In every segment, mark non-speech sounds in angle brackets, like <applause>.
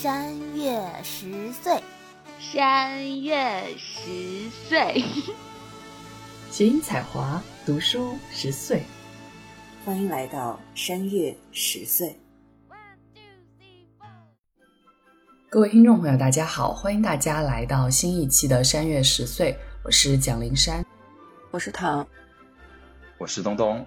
山月十岁，山月十岁，谐音彩华读书十岁，欢迎来到山月十岁。各位听众朋友，大家好，欢迎大家来到新一期的山月十岁，我是蒋灵山，我是唐，我是东东。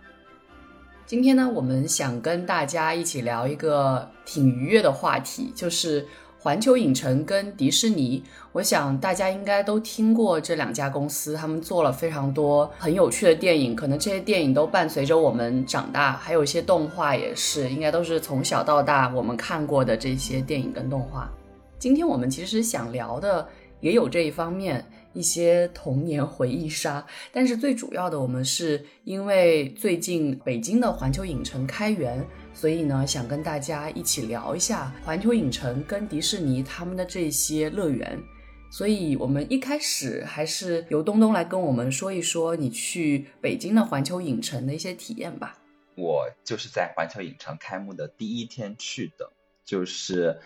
今天呢，我们想跟大家一起聊一个挺愉悦的话题，就是环球影城跟迪士尼。我想大家应该都听过这两家公司，他们做了非常多很有趣的电影，可能这些电影都伴随着我们长大，还有一些动画也是，应该都是从小到大我们看过的这些电影跟动画。今天我们其实想聊的也有这一方面。一些童年回忆杀，但是最主要的，我们是因为最近北京的环球影城开园，所以呢，想跟大家一起聊一下环球影城跟迪士尼他们的这些乐园。所以我们一开始还是由东东来跟我们说一说你去北京的环球影城的一些体验吧。我就是在环球影城开幕的第一天去的，就是。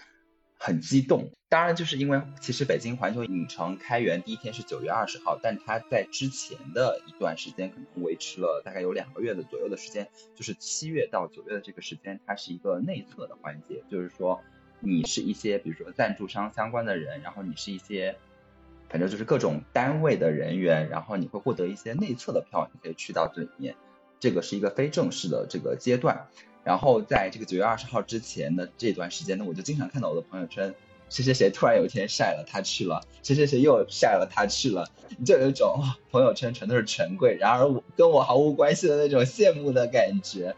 很激动，当然就是因为其实北京环球影城开园第一天是九月二十号，但它在之前的一段时间可能维持了大概有两个月的左右的时间，就是七月到九月的这个时间，它是一个内测的环节，就是说你是一些比如说赞助商相关的人，然后你是一些反正就是各种单位的人员，然后你会获得一些内测的票，你可以去到这里面，这个是一个非正式的这个阶段。然后在这个九月二十号之前的这段时间呢，我就经常看到我的朋友圈，谁谁谁突然有一天晒了他去了，谁谁谁又晒了他去了，就有一种朋友圈全都是权贵，然而我跟我毫无关系的那种羡慕的感觉。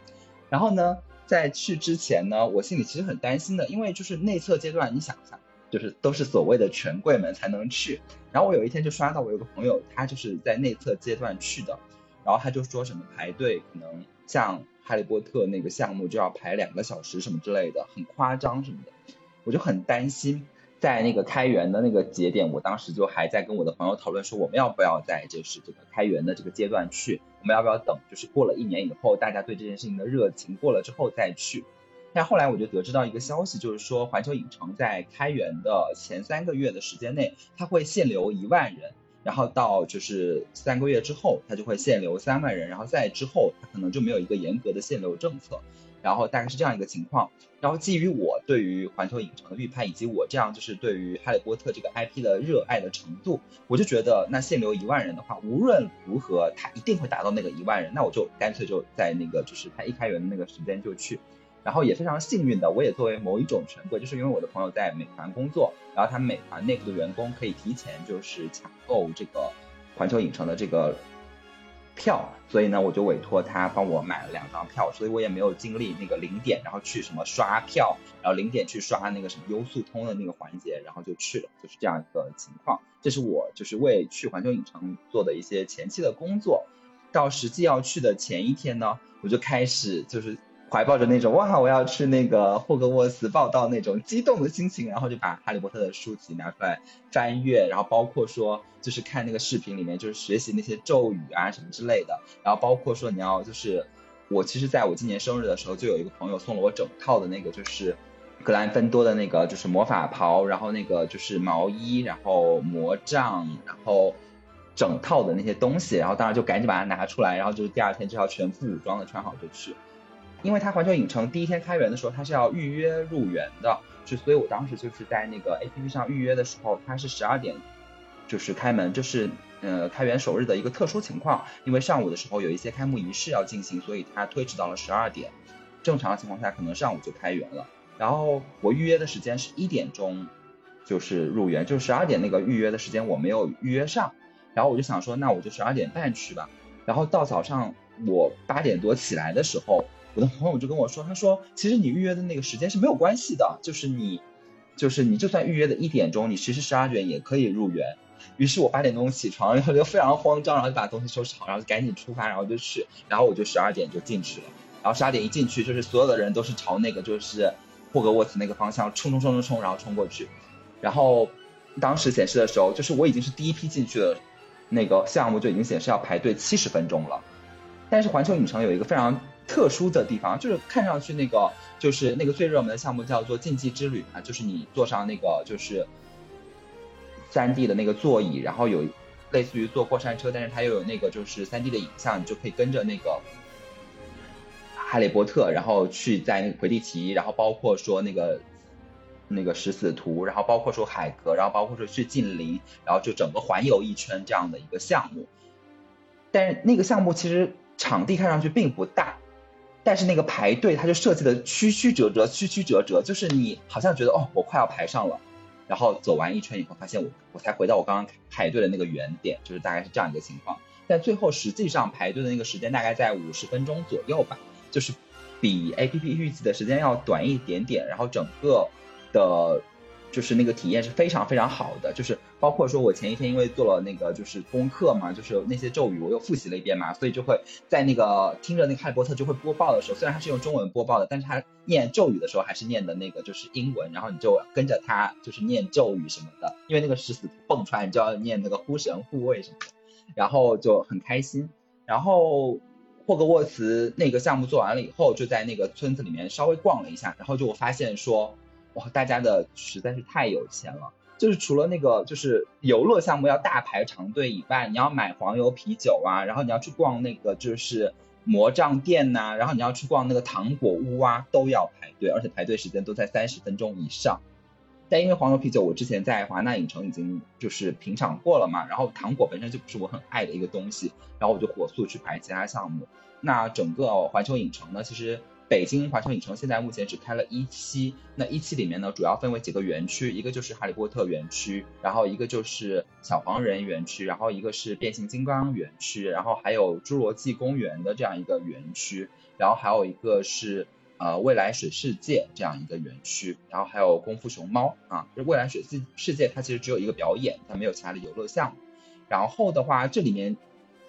然后呢，在去之前呢，我心里其实很担心的，因为就是内测阶段，你想一下，就是都是所谓的权贵们才能去。然后我有一天就刷到我有个朋友，他就是在内测阶段去的，然后他就说什么排队可能像。哈利波特那个项目就要排两个小时什么之类的，很夸张什么的，我就很担心，在那个开园的那个节点，我当时就还在跟我的朋友讨论说，我们要不要在就是这个开园的这个阶段去，我们要不要等，就是过了一年以后，大家对这件事情的热情过了之后再去。但后来我就得知到一个消息，就是说环球影城在开园的前三个月的时间内，它会限流一万人。然后到就是三个月之后，它就会限流三万人，然后再之后，它可能就没有一个严格的限流政策，然后大概是这样一个情况。然后基于我对于环球影城的预判，以及我这样就是对于哈利波特这个 IP 的热爱的程度，我就觉得那限流一万人的话，无论如何它一定会达到那个一万人，那我就干脆就在那个就是它一开园的那个时间就去。然后也非常幸运的，我也作为某一种权贵，就是因为我的朋友在美团工作，然后他美团内部的员工可以提前就是抢购这个环球影城的这个票，所以呢，我就委托他帮我买了两张票，所以我也没有经历那个零点，然后去什么刷票，然后零点去刷那个什么优速通的那个环节，然后就去了，就是这样一个情况。这是我就是为去环球影城做的一些前期的工作，到实际要去的前一天呢，我就开始就是。怀抱着那种哇，我要去那个霍格沃茨报道那种激动的心情，然后就把哈利波特的书籍拿出来翻阅，然后包括说就是看那个视频里面就是学习那些咒语啊什么之类的，然后包括说你要就是我其实在我今年生日的时候就有一个朋友送了我整套的那个就是格兰芬多的那个就是魔法袍，然后那个就是毛衣，然后魔杖，然后整套的那些东西，然后当然就赶紧把它拿出来，然后就是第二天就要全副武装的穿好就去。因为它环球影城第一天开园的时候，它是要预约入园的，就所以我当时就是在那个 APP 上预约的时候，它是十二点就是开门，就是呃开园首日的一个特殊情况，因为上午的时候有一些开幕仪式要进行，所以它推迟到了十二点。正常的情况下，可能上午就开园了。然后我预约的时间是一点钟，就是入园，就十二点那个预约的时间我没有预约上，然后我就想说，那我就十二点半去吧。然后到早上我八点多起来的时候。我的朋友就跟我说，他说其实你预约的那个时间是没有关系的，就是你，就是你就算预约的一点钟，你其实十二点也可以入园。于是我八点钟起床，然后就非常慌张，然后就把东西收拾好，然后就赶紧出发，然后就去，然后我就十二点就进去了。然后十二点一进去，就是所有的人都是朝那个就是霍格沃茨那个方向冲冲冲冲冲，然后冲过去。然后当时显示的时候，就是我已经是第一批进去的，那个项目就已经显示要排队七十分钟了。但是环球影城有一个非常特殊的地方，就是看上去那个就是那个最热门的项目叫做竞技之旅嘛，就是你坐上那个就是三 D 的那个座椅，然后有类似于坐过山车，但是它又有那个就是三 D 的影像，你就可以跟着那个哈利波特，然后去在那个魁地奇，然后包括说那个那个食死图，然后包括说海格，然后包括说去近邻，然后就整个环游一圈这样的一个项目。但是那个项目其实场地看上去并不大。但是那个排队，它就设计的曲曲折折，曲曲折折，就是你好像觉得哦，我快要排上了，然后走完一圈以后，发现我我才回到我刚刚排队的那个原点，就是大概是这样一个情况。但最后实际上排队的那个时间大概在五十分钟左右吧，就是比 A P P 预计的时间要短一点点，然后整个的。就是那个体验是非常非常好的，就是包括说我前一天因为做了那个就是功课嘛，就是那些咒语我又复习了一遍嘛，所以就会在那个听着那个哈利波特就会播报的时候，虽然他是用中文播报的，但是他念咒语的时候还是念的那个就是英文，然后你就跟着他就是念咒语什么的，因为那个石子蹦出来，你就要念那个呼神护卫什么的，然后就很开心。然后霍格沃茨那个项目做完了以后，就在那个村子里面稍微逛了一下，然后就我发现说。大家的实在是太有钱了！就是除了那个就是游乐项目要大排长队以外，你要买黄油啤酒啊，然后你要去逛那个就是魔杖店呐，然后你要去逛那个糖果屋啊，都要排队，而且排队时间都在三十分钟以上。但因为黄油啤酒我之前在华纳影城已经就是品尝过了嘛，然后糖果本身就不是我很爱的一个东西，然后我就火速去排其他项目。那整个环球影城呢，其实。北京环球影城现在目前只开了一期，那一期里面呢，主要分为几个园区，一个就是哈利波特园区，然后一个就是小黄人园区，然后一个是变形金刚园区，然后还有侏罗纪公园的这样一个园区，然后还有一个是呃未来水世界这样一个园区，然后还有功夫熊猫啊，这未来水世世界它其实只有一个表演，它没有其他的游乐项目，然后的话这里面。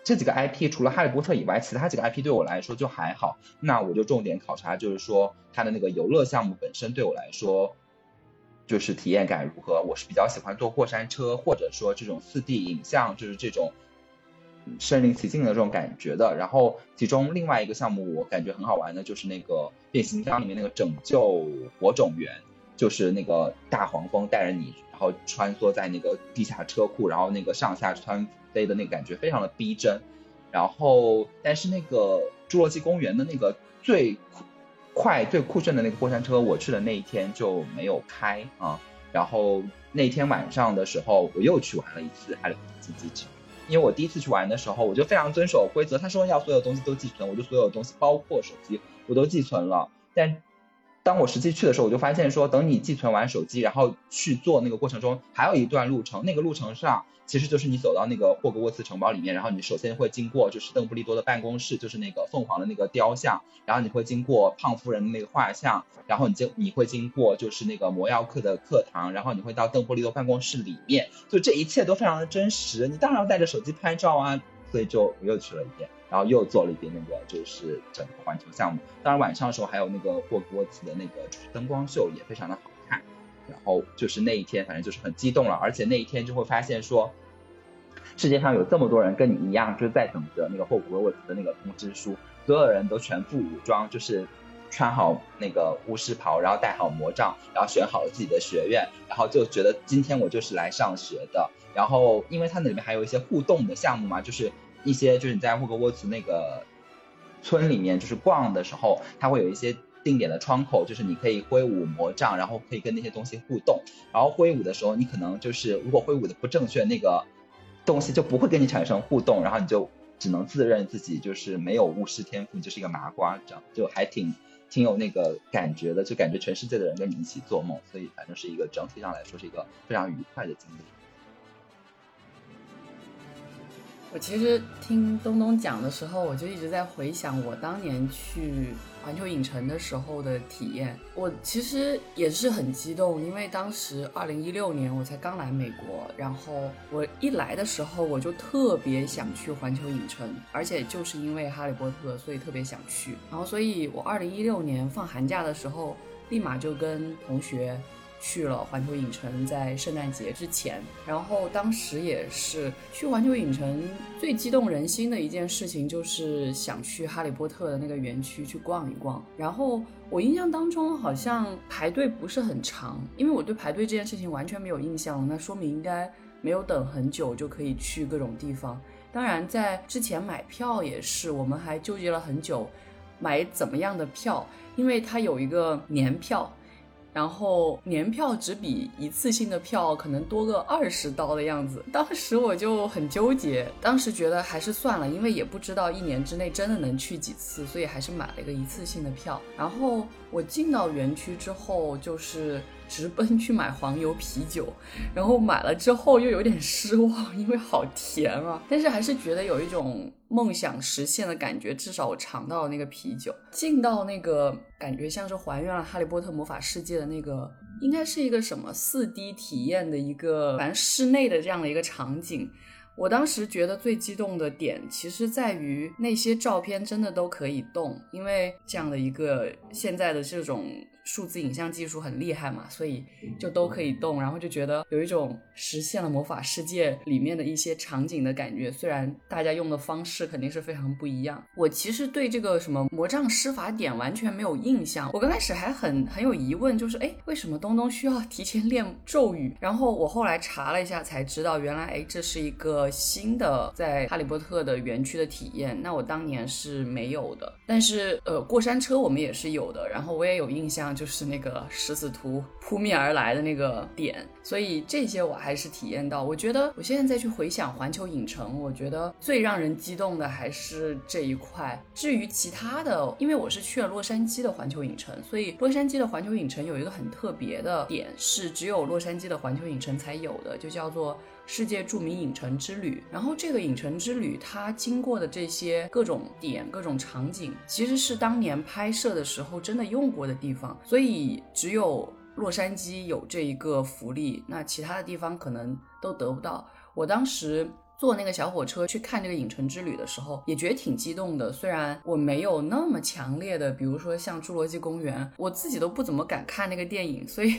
这几个 IP 除了哈利波特以外，其他几个 IP 对我来说就还好。那我就重点考察，就是说它的那个游乐项目本身对我来说，就是体验感如何。我是比较喜欢坐过山车，或者说这种四 D 影像，就是这种身临其境的这种感觉的。然后其中另外一个项目我感觉很好玩的，就是那个变形金刚里面那个拯救火种园，就是那个大黄蜂带着你，然后穿梭在那个地下车库，然后那个上下穿。飞的那个感觉非常的逼真，然后但是那个侏罗纪公园的那个最快最酷炫的那个过山车，我去的那一天就没有开啊。然后那天晚上的时候，我又去玩了一次哈利波特竞技因为我第一次去玩的时候，我就非常遵守规则，他说要所有东西都寄存，我就所有东西包括手机我都寄存了。但当我实际去的时候，我就发现说，等你寄存完手机，然后去做那个过程中，还有一段路程，那个路程上。其实就是你走到那个霍格沃茨城堡里面，然后你首先会经过就是邓布利多的办公室，就是那个凤凰的那个雕像，然后你会经过胖夫人的那个画像，然后你经你会经过就是那个魔药课的课堂，然后你会到邓布利多办公室里面，就这一切都非常的真实。你当然要带着手机拍照啊，所以就我又去了一遍，然后又做了一遍那个就是整个环球项目。当然晚上的时候还有那个霍格沃茨的那个灯光秀也非常的好看。然后就是那一天，反正就是很激动了，而且那一天就会发现说，世界上有这么多人跟你一样，就是在等着那个霍格沃茨的那个通知书，所有人都全副武装，就是穿好那个巫师袍，然后戴好魔杖，然后选好了自己的学院，然后就觉得今天我就是来上学的。然后因为它那里面还有一些互动的项目嘛，就是一些就是你在霍格沃茨那个村里面就是逛的时候，它会有一些。定点的窗口就是你可以挥舞魔杖，然后可以跟那些东西互动。然后挥舞的时候，你可能就是如果挥舞的不正确，那个东西就不会跟你产生互动，然后你就只能自认自己就是没有巫师天赋，你就是一个麻瓜，这样就还挺挺有那个感觉的，就感觉全世界的人跟你一起做梦。所以反正是一个整体上来说是一个非常愉快的经历。我其实听东东讲的时候，我就一直在回想我当年去环球影城的时候的体验。我其实也是很激动，因为当时二零一六年我才刚来美国，然后我一来的时候我就特别想去环球影城，而且就是因为哈利波特，所以特别想去。然后，所以我二零一六年放寒假的时候，立马就跟同学去了环球影城，在圣诞节之前，然后当时也是去环球影城最激动人心的一件事情，就是想去哈利波特的那个园区去逛一逛。然后我印象当中好像排队不是很长，因为我对排队这件事情完全没有印象，那说明应该没有等很久就可以去各种地方。当然，在之前买票也是，我们还纠结了很久，买怎么样的票，因为它有一个年票。然后年票只比一次性的票可能多个二十刀的样子，当时我就很纠结，当时觉得还是算了，因为也不知道一年之内真的能去几次，所以还是买了一个一次性的票。然后我进到园区之后，就是直奔去买黄油啤酒，然后买了之后又有点失望，因为好甜啊，但是还是觉得有一种。梦想实现的感觉，至少我尝到了那个啤酒，进到那个感觉像是还原了《哈利波特魔法世界》的那个，应该是一个什么四 D 体验的一个，反正室内的这样的一个场景。我当时觉得最激动的点，其实在于那些照片真的都可以动，因为这样的一个现在的这种。数字影像技术很厉害嘛，所以就都可以动，然后就觉得有一种实现了魔法世界里面的一些场景的感觉。虽然大家用的方式肯定是非常不一样，我其实对这个什么魔杖施法点完全没有印象。我刚开始还很很有疑问，就是哎，为什么东东需要提前练咒语？然后我后来查了一下才知道，原来哎，这是一个新的在哈利波特的园区的体验。那我当年是没有的，但是呃，过山车我们也是有的，然后我也有印象。就是那个食死徒扑面而来的那个点，所以这些我还是体验到。我觉得我现在再去回想环球影城，我觉得最让人激动的还是这一块。至于其他的，因为我是去了洛杉矶的环球影城，所以洛杉矶的环球影城有一个很特别的点，是只有洛杉矶的环球影城才有的，就叫做。世界著名影城之旅，然后这个影城之旅它经过的这些各种点、各种场景，其实是当年拍摄的时候真的用过的地方，所以只有洛杉矶有这一个福利，那其他的地方可能都得不到。我当时坐那个小火车去看这个影城之旅的时候，也觉得挺激动的。虽然我没有那么强烈的，比如说像侏罗纪公园，我自己都不怎么敢看那个电影，所以。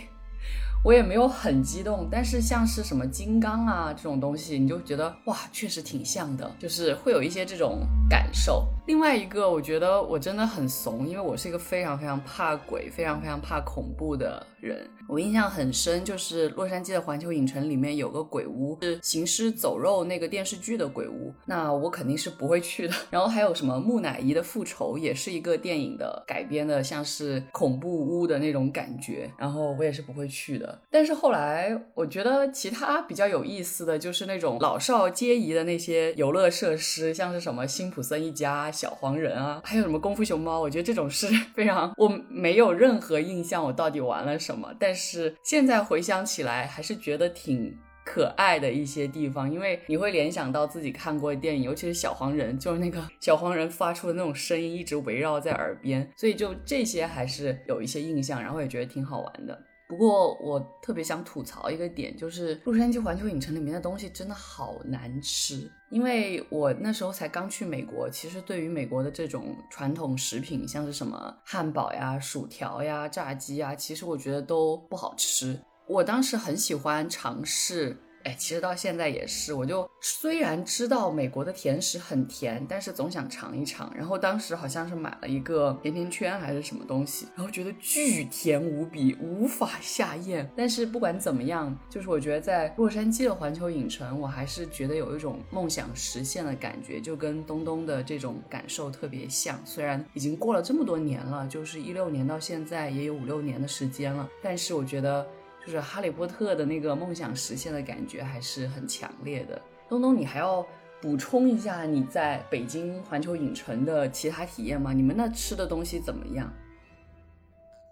我也没有很激动，但是像是什么金刚啊这种东西，你就觉得哇，确实挺像的，就是会有一些这种感受。另外一个，我觉得我真的很怂，因为我是一个非常非常怕鬼、非常非常怕恐怖的人。我印象很深，就是洛杉矶的环球影城里面有个鬼屋，是《行尸走肉》那个电视剧的鬼屋，那我肯定是不会去的。<laughs> 然后还有什么木乃伊的复仇，也是一个电影的改编的，像是恐怖屋的那种感觉，然后我也是不会去的。但是后来我觉得其他比较有意思的就是那种老少皆宜的那些游乐设施，像是什么辛普森一家、小黄人啊，还有什么功夫熊猫，我觉得这种是 <laughs> 非常我没有任何印象，我到底玩了什么，但是。现在回想起来，还是觉得挺可爱的一些地方，因为你会联想到自己看过的电影，尤其是小黄人，就是那个 <laughs> 小黄人发出的那种声音，一直围绕在耳边，所以就这些还是有一些印象，然后也觉得挺好玩的。不过我特别想吐槽一个点，就是洛杉矶环球影城里面的东西真的好难吃。因为我那时候才刚去美国，其实对于美国的这种传统食品，像是什么汉堡呀、薯条呀、炸鸡呀，其实我觉得都不好吃。我当时很喜欢尝试。哎，其实到现在也是，我就虽然知道美国的甜食很甜，但是总想尝一尝。然后当时好像是买了一个甜甜圈还是什么东西，然后觉得巨甜无比，无法下咽。但是不管怎么样，就是我觉得在洛杉矶的环球影城，我还是觉得有一种梦想实现的感觉，就跟东东的这种感受特别像。虽然已经过了这么多年了，就是一六年到现在也有五六年的时间了，但是我觉得。就是哈利波特的那个梦想实现的感觉还是很强烈的。东东，你还要补充一下你在北京环球影城的其他体验吗？你们那吃的东西怎么样？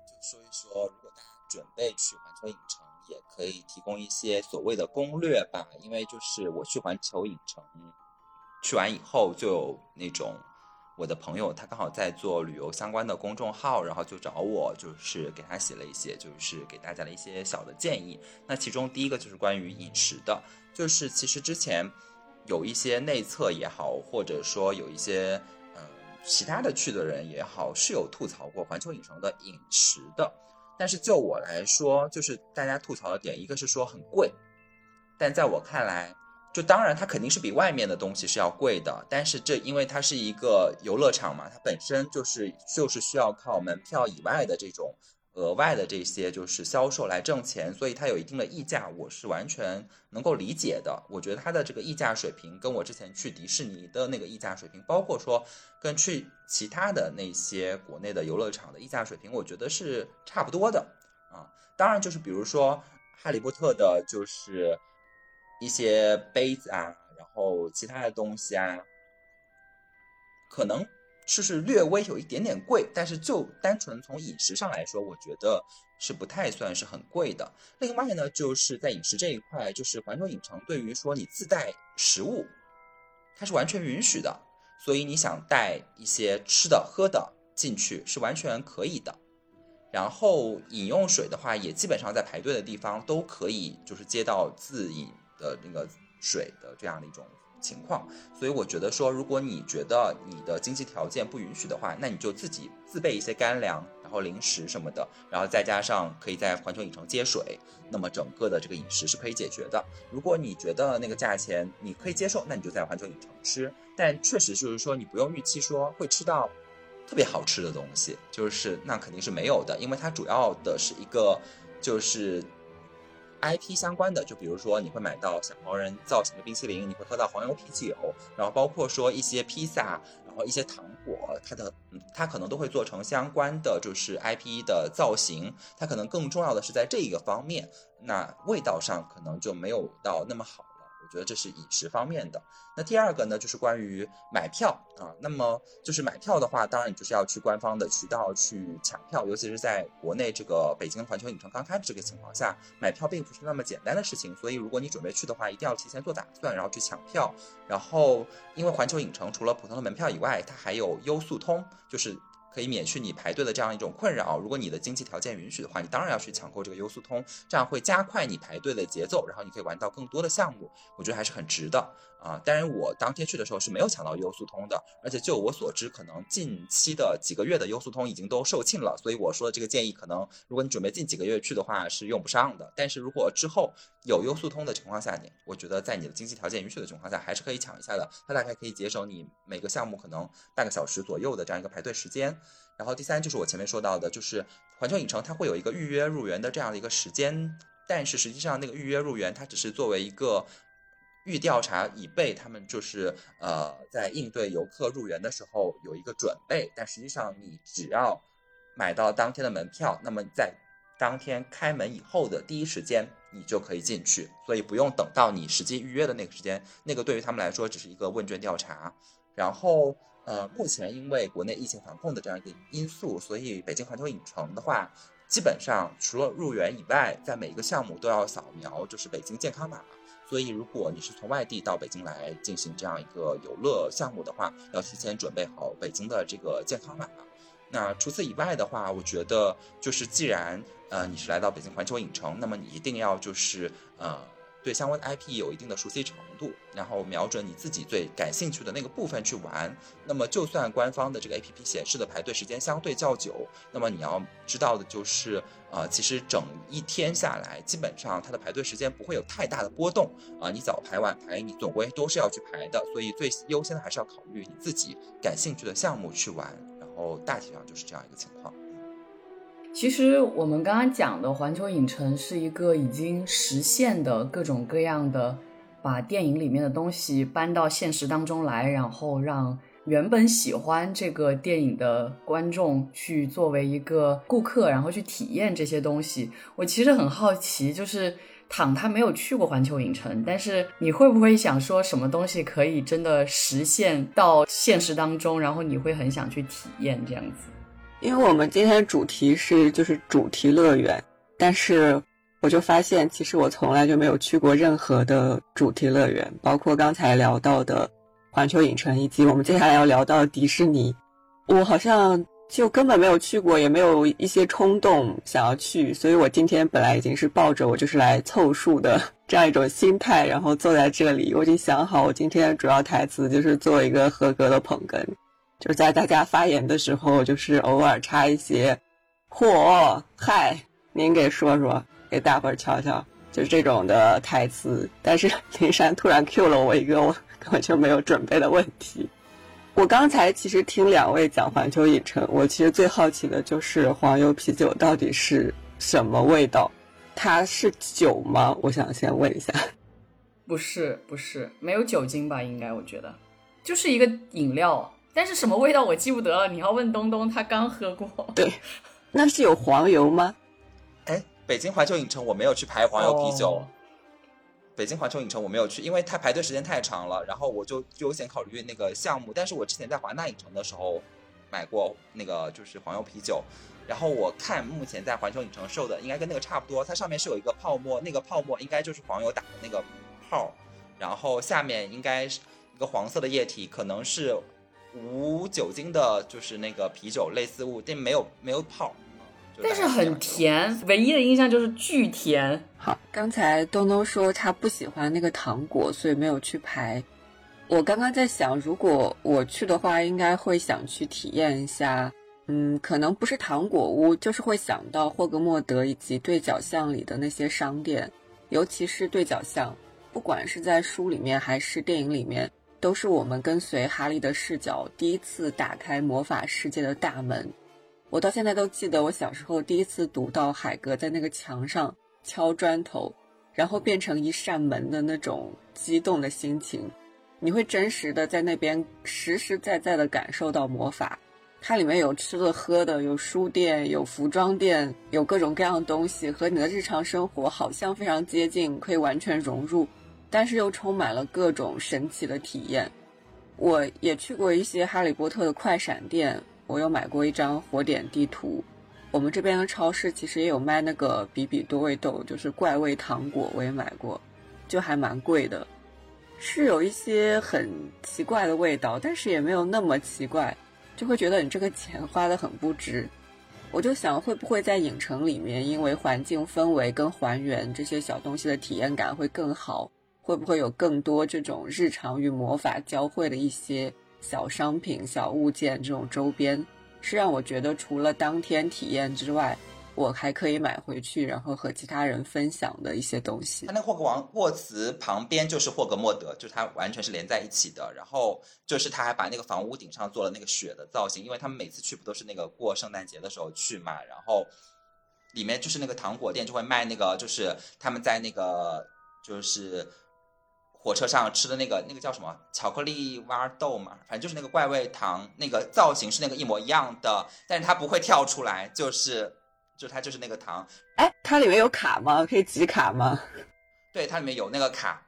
就说一说，如果大家准备去环球影城，也可以提供一些所谓的攻略吧。因为就是我去环球影城，去完以后就有那种。我的朋友他刚好在做旅游相关的公众号，然后就找我，就是给他写了一些，就是给大家的一些小的建议。那其中第一个就是关于饮食的，就是其实之前有一些内测也好，或者说有一些嗯其他的去的人也好，是有吐槽过环球影城的饮食的。但是就我来说，就是大家吐槽的点，一个是说很贵，但在我看来，就当然它肯定是比外面的东西是要贵的，但是这因为它是一个游乐场嘛，它本身就是就是需要靠门票以外的这种。额外的这些就是销售来挣钱，所以它有一定的溢价，我是完全能够理解的。我觉得它的这个溢价水平跟我之前去迪士尼的那个溢价水平，包括说跟去其他的那些国内的游乐场的溢价水平，我觉得是差不多的啊。当然，就是比如说哈利波特的，就是一些杯子啊，然后其他的东西啊，可能。就是略微有一点点贵，但是就单纯从饮食上来说，我觉得是不太算是很贵的。另外呢，就是在饮食这一块，就是环球影城对于说你自带食物，它是完全允许的，所以你想带一些吃的喝的进去是完全可以的。然后饮用水的话，也基本上在排队的地方都可以，就是接到自饮的那个水的这样的一种。情况，所以我觉得说，如果你觉得你的经济条件不允许的话，那你就自己自备一些干粮，然后零食什么的，然后再加上可以在环球影城接水，那么整个的这个饮食是可以解决的。如果你觉得那个价钱你可以接受，那你就在环球影城吃。但确实就是说，你不用预期说会吃到特别好吃的东西，就是那肯定是没有的，因为它主要的是一个就是。IP 相关的，就比如说你会买到小黄人造型的冰淇淋，你会喝到黄油啤酒，然后包括说一些披萨，然后一些糖果，它的，它可能都会做成相关的，就是 IP 的造型，它可能更重要的是在这一个方面，那味道上可能就没有到那么好。觉得这是饮食方面的。那第二个呢，就是关于买票啊。那么就是买票的话，当然你就是要去官方的渠道去抢票，尤其是在国内这个北京环球影城刚开的这个情况下，买票并不是那么简单的事情。所以如果你准备去的话，一定要提前做打算，然后去抢票。然后因为环球影城除了普通的门票以外，它还有优速通，就是。可以免去你排队的这样一种困扰。如果你的经济条件允许的话，你当然要去抢购这个优速通，这样会加快你排队的节奏，然后你可以玩到更多的项目。我觉得还是很值的啊。当然，我当天去的时候是没有抢到优速通的，而且就我所知，可能近期的几个月的优速通已经都售罄了。所以我说的这个建议，可能如果你准备近几个月去的话，是用不上的。但是如果之后有优速通的情况下，你我觉得在你的经济条件允许的情况下，还是可以抢一下的。它大概可以节省你每个项目可能半个小时左右的这样一个排队时间。然后第三就是我前面说到的，就是环球影城它会有一个预约入园的这样的一个时间，但是实际上那个预约入园它只是作为一个预调查，以备他们就是呃在应对游客入园的时候有一个准备。但实际上你只要买到当天的门票，那么在当天开门以后的第一时间你就可以进去，所以不用等到你实际预约的那个时间，那个对于他们来说只是一个问卷调查，然后。呃，目前因为国内疫情防控的这样一个因素，所以北京环球影城的话，基本上除了入园以外，在每一个项目都要扫描，就是北京健康码。所以如果你是从外地到北京来进行这样一个游乐项目的话，要提前准备好北京的这个健康码。那除此以外的话，我觉得就是既然呃你是来到北京环球影城，那么你一定要就是呃。对相关的 IP 有一定的熟悉程度，然后瞄准你自己最感兴趣的那个部分去玩。那么，就算官方的这个 APP 显示的排队时间相对较久，那么你要知道的就是，呃，其实整一天下来，基本上它的排队时间不会有太大的波动。啊，你早排晚排，你总归都是要去排的。所以，最优先的还是要考虑你自己感兴趣的项目去玩。然后，大体上就是这样一个情况。其实我们刚刚讲的环球影城是一个已经实现的各种各样的，把电影里面的东西搬到现实当中来，然后让原本喜欢这个电影的观众去作为一个顾客，然后去体验这些东西。我其实很好奇，就是躺他没有去过环球影城，但是你会不会想说什么东西可以真的实现到现实当中，然后你会很想去体验这样子？因为我们今天主题是就是主题乐园，但是我就发现，其实我从来就没有去过任何的主题乐园，包括刚才聊到的环球影城，以及我们接下来要聊到迪士尼，我好像就根本没有去过，也没有一些冲动想要去，所以我今天本来已经是抱着我就是来凑数的这样一种心态，然后坐在这里，我已经想好我今天主要台词就是做一个合格的捧哏。就是在大家发言的时候，就是偶尔插一些“嚯”“嗨”您给说说，给大伙儿瞧瞧，就是这种的台词。但是 <laughs> 林珊突然 Q 了我一个我 <laughs> 根本就没有准备的问题。我刚才其实听两位讲环球影城，我其实最好奇的就是黄油啤酒到底是什么味道？它是酒吗？我想先问一下。不是，不是，没有酒精吧？应该我觉得就是一个饮料，但是什么味道我记不得了。你要问东东，他刚喝过。对，那是有黄油吗？哎，北京环球影城我没有去排黄油啤酒。哦北京环球影城我没有去，因为它排队时间太长了，然后我就优先考虑那个项目。但是我之前在华纳影城的时候买过那个就是黄油啤酒，然后我看目前在环球影城售的应该跟那个差不多，它上面是有一个泡沫，那个泡沫应该就是黄油打的那个泡，然后下面应该是一个黄色的液体，可能是无酒精的，就是那个啤酒类似物，但没有没有泡。但是很甜，唯一的印象就是巨甜。好，刚才东东说他不喜欢那个糖果，所以没有去排。我刚刚在想，如果我去的话，应该会想去体验一下。嗯，可能不是糖果屋，就是会想到霍格莫德以及对角巷里的那些商店，尤其是对角巷，不管是在书里面还是电影里面，都是我们跟随哈利的视角第一次打开魔法世界的大门。我到现在都记得我小时候第一次读到海格在那个墙上敲砖头，然后变成一扇门的那种激动的心情，你会真实的在那边实实在在的感受到魔法。它里面有吃的喝的，有书店，有服装店，有各种各样的东西，和你的日常生活好像非常接近，可以完全融入，但是又充满了各种神奇的体验。我也去过一些哈利波特的快闪店，我有买过一张火点地图。我们这边的超市其实也有卖那个比比多味豆，就是怪味糖果，我也买过，就还蛮贵的，是有一些很奇怪的味道，但是也没有那么奇怪，就会觉得你这个钱花的很不值。我就想，会不会在影城里面，因为环境氛围跟还原这些小东西的体验感会更好？会不会有更多这种日常与魔法交汇的一些小商品、小物件这种周边，是让我觉得除了当天体验之外，我还可以买回去，然后和其他人分享的一些东西它。那霍格王沃茨旁边就是霍格莫德，就是它完全是连在一起的。然后就是他还把那个房屋顶上做了那个雪的造型，因为他们每次去不都是那个过圣诞节的时候去嘛，然后里面就是那个糖果店就会卖那个，就是他们在那个就是火车上吃的那个那个叫什么巧克力豌豆嘛，反正就是那个怪味糖，那个造型是那个一模一样的，但是它不会跳出来，就是就它就是那个糖，哎，它里面有卡吗？可以集卡吗？<laughs> 对，它里面有那个卡，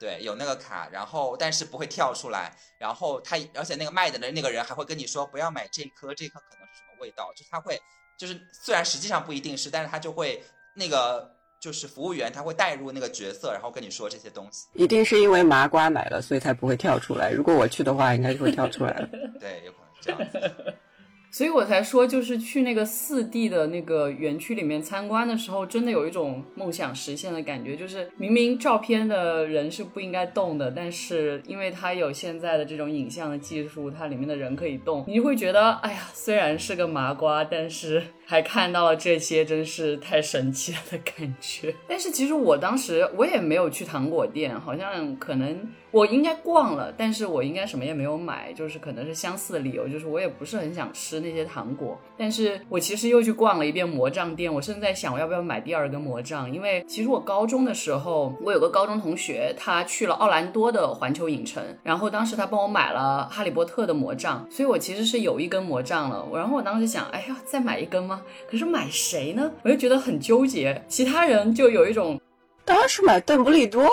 对，有那个卡，然后但是不会跳出来，然后它而且那个卖的那个人还会跟你说不要买这颗，这颗可能是什么味道，就是他会就是虽然实际上不一定是，但是他就会那个就是服务员他会带入那个角色，然后跟你说这些东西，一定是因为麻瓜买了，所以才不会跳出来。如果我去的话，应该就会跳出来了。<laughs> 对，有可能是这样子。<laughs> 所以我才说，就是去那个四 D 的那个园区里面参观的时候，真的有一种梦想实现的感觉。就是明明照片的人是不应该动的，但是因为它有现在的这种影像的技术，它里面的人可以动，你就会觉得，哎呀，虽然是个麻瓜，但是还看到了这些，真是太神奇了的感觉。但是其实我当时我也没有去糖果店，好像可能我应该逛了，但是我应该什么也没有买，就是可能是相似的理由，就是我也不是很想吃那些糖果。但是我其实又去逛了一遍魔杖店，我甚至在想我要不要买第二根魔杖，因为其实我高中的时候，我有个高中同学，他去了奥兰多的环球影城，然后当时他帮我买了哈利波特的魔杖，所以我其实是有一根魔杖了。然后我当时想，哎呀，再买一根吗？可是买谁呢？我就觉得很纠结。其他人就有一种当然是买邓布利多啊，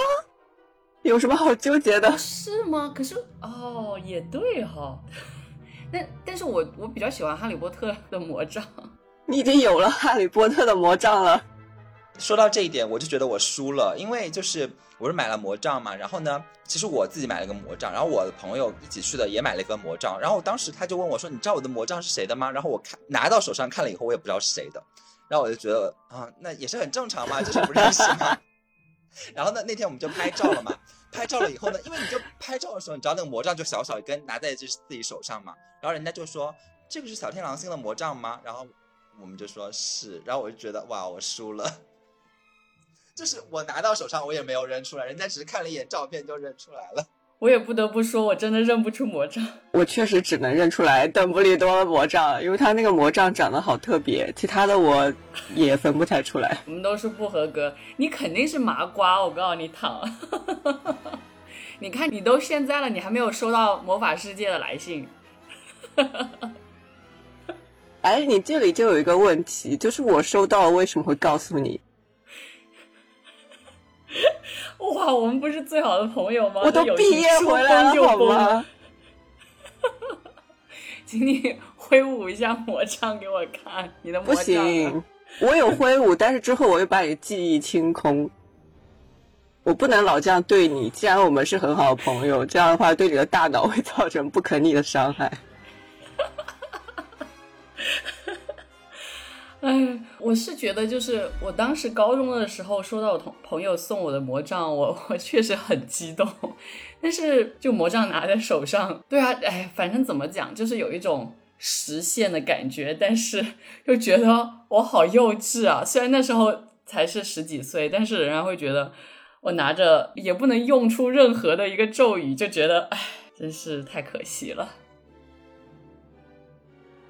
有什么好纠结的哦，？是吗？可是哦，也对哈、但但是我我比较喜欢哈利波特的魔杖。你已经有了哈利波特的魔杖了。说到这一点，我就觉得我输了，因为就是我是买了魔杖嘛，然后呢，其实我自己买了个魔杖，然后我的朋友一起去的也买了一个魔杖，然后当时他就问我说：“你知道我的魔杖是谁的吗？”然后我看拿到手上看了以后，我也不知道是谁的，然后我就觉得啊，那也是很正常嘛，就是不认识嘛。<laughs> 然后呢，那天我们就拍照了嘛，拍照了以后呢，因为你就拍照的时候，你知道那个魔杖就小小一根，拿在就是自己手上嘛，然后人家就说：“这个是小天狼星的魔杖吗？”然后我们就说是，然后我就觉得哇，我输了。就是我拿到手上，我也没有认出来，人家只是看了一眼照片就认出来了。我也不得不说，我真的认不出魔杖。我确实只能认出来邓布利多魔杖，因为他那个魔杖长得好特别，其他的我也分不太出来。我们都是不合格，你肯定是麻瓜，我告诉你躺。<laughs> 你看，你都现在了，你还没有收到魔法世界的来信。<laughs> 哎，你这里就有一个问题，就是我收到为什么会告诉你？<laughs> 哇，我们不是最好的朋友吗？我都毕业回来了，好吗？<laughs> 请你挥舞一下魔杖给我看，你的魔杖。不行，<laughs> 我有挥舞，但是之后我又把你记忆清空。我不能老这样对你，既然我们是很好的朋友，这样的话对你的大脑会造成不可逆的伤害。哎，<laughs> 我是觉得，就是我当时高中的时候收到我同朋友送我的魔杖，我 <laughs> 我确实很激动。但是就魔杖拿在手上，对啊，哎，反正怎么讲，就是有一种实现的感觉，但是又觉得我好幼稚啊。虽然那时候才是十几岁，但是仍然会觉得。我拿着也不能用出任何的一个咒语，就觉得，哎，真是太可惜了。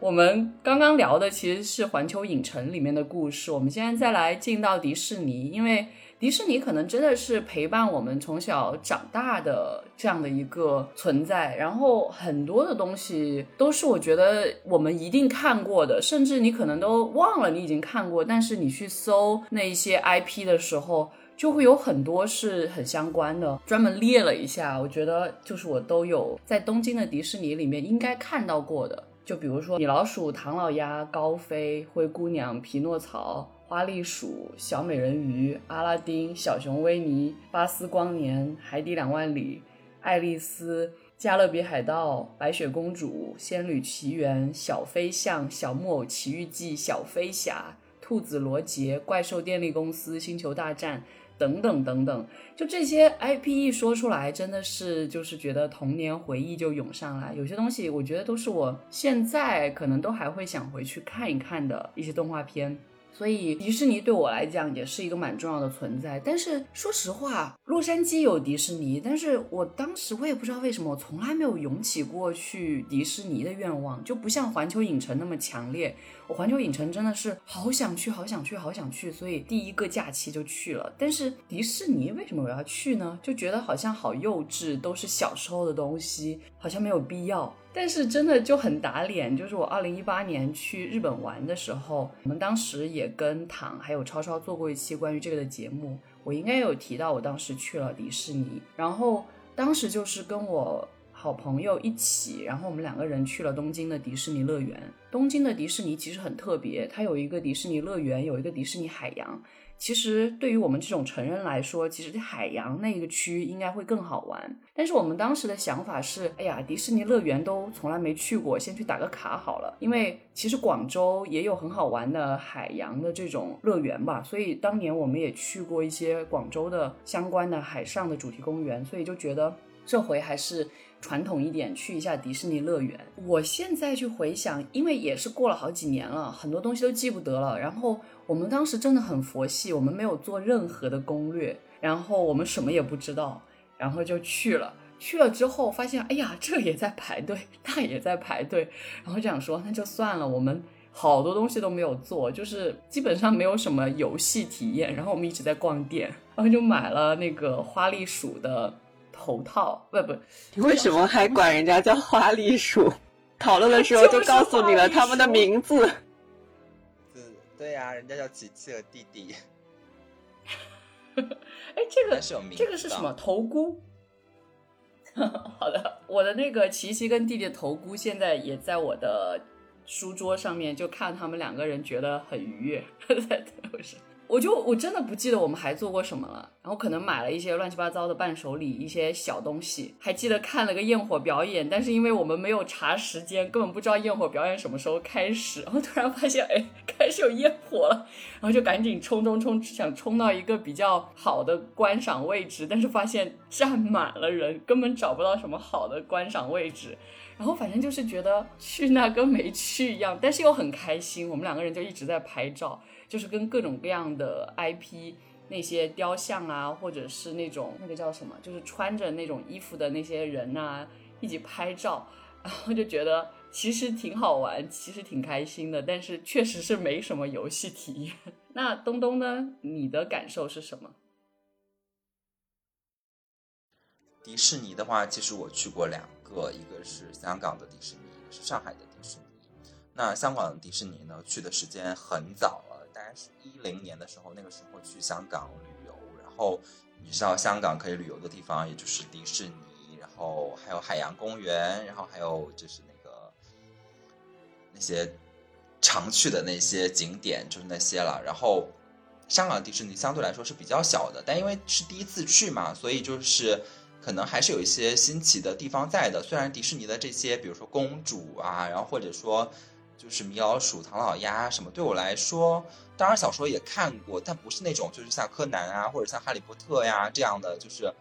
我们刚刚聊的其实是环球影城里面的故事，我们现在再来进到迪士尼，因为迪士尼可能真的是陪伴我们从小长大的这样的一个存在，然后很多的东西都是我觉得我们一定看过的，甚至你可能都忘了你已经看过，但是你去搜那一些 IP 的时候。就会有很多是很相关的，专门列了一下，我觉得就是我都有在东京的迪士尼里面应该看到过的，就比如说米老鼠、唐老鸭、高飞、灰姑娘、匹诺曹、花栗鼠、小美人鱼、阿拉丁、小熊维尼、巴斯光年、海底两万里、爱丽丝、加勒比海盗、白雪公主、仙女奇缘、小飞象、小木偶奇遇记、小飞侠、兔子罗杰、怪兽电力公司、星球大战。等等等等，就这些 IP 一说出来，真的是就是觉得童年回忆就涌上来。有些东西，我觉得都是我现在可能都还会想回去看一看的一些动画片。所以迪士尼对我来讲也是一个蛮重要的存在。但是说实话，洛杉矶有迪士尼，但是我当时我也不知道为什么，我从来没有涌起过去迪士尼的愿望，就不像环球影城那么强烈。我环球影城真的是好想去，好想去，好想去，所以第一个假期就去了。但是迪士尼为什么我要去呢？就觉得好像好幼稚，都是小时候的东西，好像没有必要。但是真的就很打脸，就是我二零一八年去日本玩的时候，我们当时也跟唐还有超超做过一期关于这个的节目，我应该有提到我当时去了迪士尼，然后当时就是跟我好朋友一起，然后我们两个人去了东京的迪士尼乐园。东京的迪士尼其实很特别，它有一个迪士尼乐园，有一个迪士尼海洋。其实对于我们这种成人来说，其实海洋那个区应该会更好玩。但是我们当时的想法是，哎呀，迪士尼乐园都从来没去过，先去打个卡好了。因为其实广州也有很好玩的海洋的这种乐园吧，所以当年我们也去过一些广州的相关的海上的主题公园，所以就觉得这回还是。传统一点，去一下迪士尼乐园。我现在去回想，因为也是过了好几年了，很多东西都记不得了。然后我们当时真的很佛系，我们没有做任何的攻略，然后我们什么也不知道，然后就去了。去了之后发现，哎呀，这也在排队，<laughs> 那也在排队，然后就想说，那就算了。我们好多东西都没有做，就是基本上没有什么游戏体验。然后我们一直在逛店，然后就买了那个花栗鼠的。头套不不，你为什么还管人家叫花栗鼠？讨论的时候 <laughs> 就告诉你了他们的名字。对对呀，人家叫琪琪和弟弟。<laughs> 哎，这个这个是什么头箍？<laughs> 好的，我的那个琪琪跟弟弟的头箍现在也在我的书桌上面，就看他们两个人觉得很愉悦。<laughs> 我就我真的不记得我们还做过什么了，然后可能买了一些乱七八糟的伴手礼，一些小东西，还记得看了个焰火表演，但是因为我们没有查时间，根本不知道焰火表演什么时候开始，然后突然发现哎开始有烟火了，然后就赶紧冲冲冲，想冲到一个比较好的观赏位置，但是发现站满了人，根本找不到什么好的观赏位置。然后反正就是觉得去那跟没去一样，但是又很开心。我们两个人就一直在拍照，就是跟各种各样的 IP 那些雕像啊，或者是那种那个叫什么，就是穿着那种衣服的那些人啊，一起拍照。然后就觉得其实挺好玩，其实挺开心的，但是确实是没什么游戏体验。<laughs> 那东东呢？你的感受是什么？迪士尼的话，其实我去过两个，一个是香港的迪士尼，一个是上海的迪士尼。那香港的迪士尼呢，去的时间很早了，大概是一零年的时候，那个时候去香港旅游。然后你知道香港可以旅游的地方，也就是迪士尼，然后还有海洋公园，然后还有就是那个那些常去的那些景点，就是那些了。然后香港迪士尼相对来说是比较小的，但因为是第一次去嘛，所以就是。可能还是有一些新奇的地方在的。虽然迪士尼的这些，比如说公主啊，然后或者说就是米老鼠、唐老鸭什么，对我来说，当然小时候也看过，但不是那种就是像柯南啊，或者像哈利波特呀这样的，就是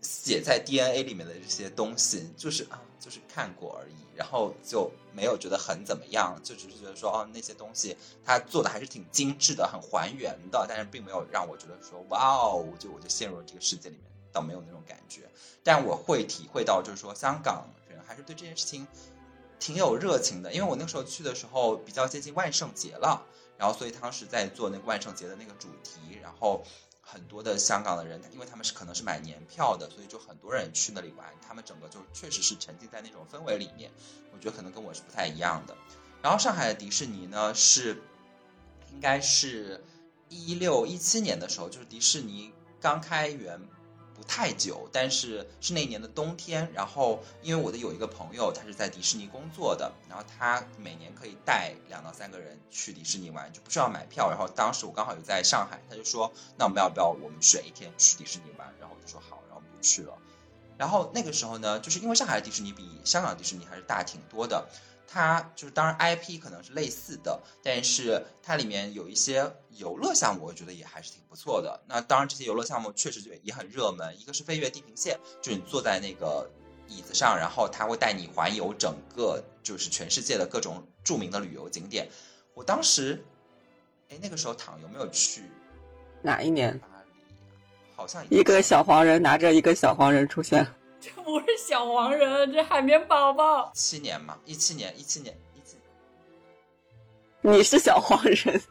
写在 DNA 里面的这些东西，就是啊，就是看过而已，然后就没有觉得很怎么样，就只是觉得说哦，那些东西它做的还是挺精致的，很还原的，但是并没有让我觉得说哇哦，就我就陷入了这个世界里面。倒没有那种感觉，但我会体会到，就是说香港人还是对这件事情挺有热情的。因为我那个时候去的时候比较接近万圣节了，然后所以当时在做那个万圣节的那个主题，然后很多的香港的人，因为他们是可能是买年票的，所以就很多人去那里玩，他们整个就确实是沉浸在那种氛围里面。我觉得可能跟我是不太一样的。然后上海的迪士尼呢，是应该是一六一七年的时候，就是迪士尼刚开园。不太久，但是是那年的冬天。然后，因为我的有一个朋友，他是在迪士尼工作的，然后他每年可以带两到三个人去迪士尼玩，就不需要买票。然后当时我刚好有在上海，他就说：“那我们要不要我们选一天去迪士尼玩？”然后我就说好，然后我们就去了。然后那个时候呢，就是因为上海的迪士尼比香港迪士尼还是大挺多的。它就是当然 IP 可能是类似的，但是它里面有一些游乐项目，我觉得也还是挺不错的。那当然这些游乐项目确实就也很热门，一个是飞跃地平线，就是你坐在那个椅子上，然后他会带你环游整个就是全世界的各种著名的旅游景点。我当时，哎，那个时候躺有没有去？哪一年？巴黎，好像一个小黄人拿着一个小黄人出现。这不是小黄人，这海绵宝宝。七年嘛，一七年，一七年，一七。你是小黄人，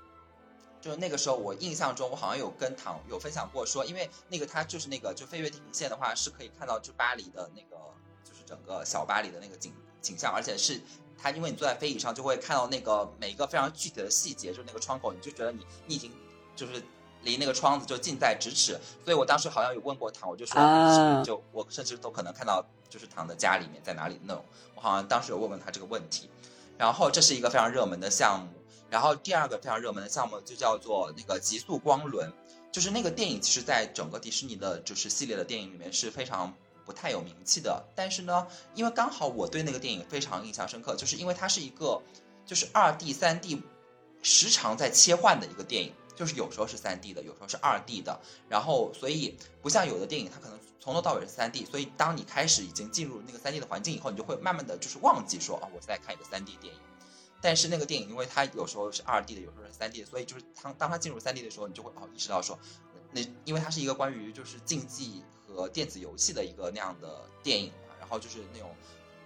就是那个时候，我印象中，我好像有跟唐有分享过，说因为那个他就是那个就飞越地平线的话，是可以看到就巴黎的那个就是整个小巴黎的那个景景象，而且是他因为你坐在飞椅上，就会看到那个每一个非常具体的细节，就是那个窗口，你就觉得你你已经就是。离那个窗子就近在咫尺，所以我当时好像有问过唐，我就说，就我甚至都可能看到，就是唐的家里面在哪里那种，我好像当时有问问他这个问题。然后这是一个非常热门的项目，然后第二个非常热门的项目就叫做那个极速光轮，就是那个电影，其实在整个迪士尼的就是系列的电影里面是非常不太有名气的，但是呢，因为刚好我对那个电影非常印象深刻，就是因为它是一个就是二 D 三 D 时常在切换的一个电影。就是有时候是三 D 的，有时候是二 D 的，然后所以不像有的电影，它可能从头到尾是三 D，所以当你开始已经进入那个三 D 的环境以后，你就会慢慢的就是忘记说啊，我在看一个三 D 电影。但是那个电影，因为它有时候是二 D 的，有时候是三 D 的，所以就是当当它进入三 D 的时候，你就会哦意识到说，那因为它是一个关于就是竞技和电子游戏的一个那样的电影嘛，然后就是那种。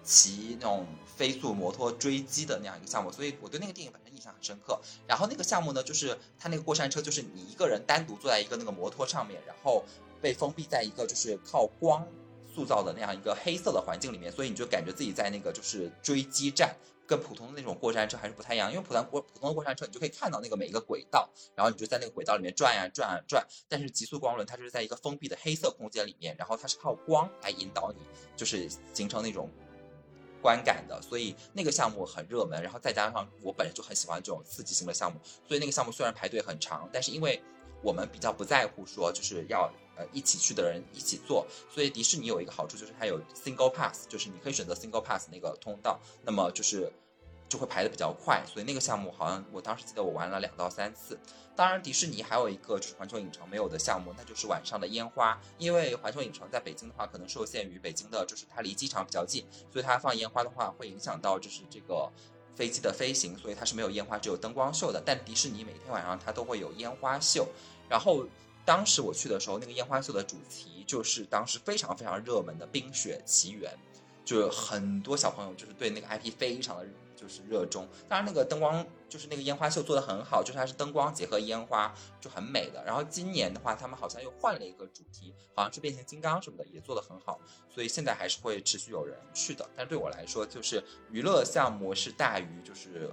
骑那种飞速摩托追击的那样一个项目，所以我对那个电影本身印象很深刻。然后那个项目呢，就是它那个过山车，就是你一个人单独坐在一个那个摩托上面，然后被封闭在一个就是靠光塑造的那样一个黑色的环境里面，所以你就感觉自己在那个就是追击战，跟普通的那种过山车还是不太一样。因为普通过普通的过山车，你就可以看到那个每一个轨道，然后你就在那个轨道里面转呀转啊转。但是极速光轮它就是在一个封闭的黑色空间里面，然后它是靠光来引导你，就是形成那种。观感的，所以那个项目很热门。然后再加上我本人就很喜欢这种刺激性的项目，所以那个项目虽然排队很长，但是因为我们比较不在乎说就是要呃一起去的人一起做，所以迪士尼有一个好处就是它有 single pass，就是你可以选择 single pass 那个通道，那么就是就会排的比较快。所以那个项目好像我当时记得我玩了两到三次。当然，迪士尼还有一个就是环球影城没有的项目，那就是晚上的烟花。因为环球影城在北京的话，可能受限于北京的就是它离机场比较近，所以它放烟花的话会影响到就是这个飞机的飞行，所以它是没有烟花，只有灯光秀的。但迪士尼每天晚上它都会有烟花秀。然后当时我去的时候，那个烟花秀的主题就是当时非常非常热门的《冰雪奇缘》，就很多小朋友就是对那个 IP 非常的。就是热衷，当然那个灯光就是那个烟花秀做的很好，就是它是灯光结合烟花，就很美的。然后今年的话，他们好像又换了一个主题，好像是变形金刚什么的，也做的很好。所以现在还是会持续有人去的。但对我来说，就是娱乐项目是大于就是。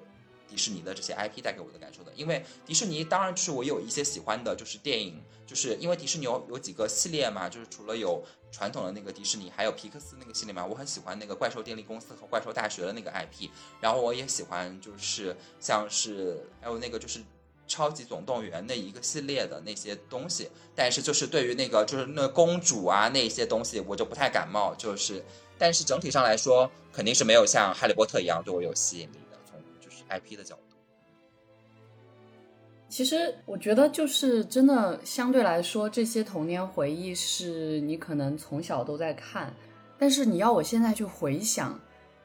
迪士尼的这些 IP 带给我的感受的，因为迪士尼当然就是我有一些喜欢的，就是电影，就是因为迪士尼有有几个系列嘛，就是除了有传统的那个迪士尼，还有皮克斯那个系列嘛，我很喜欢那个怪兽电力公司和怪兽大学的那个 IP，然后我也喜欢就是像是还有那个就是超级总动员那一个系列的那些东西，但是就是对于那个就是那公主啊那些东西我就不太感冒，就是但是整体上来说肯定是没有像哈利波特一样对我有吸引力的，从就是。IP 的角度，其实我觉得就是真的，相对来说，这些童年回忆是你可能从小都在看，但是你要我现在去回想，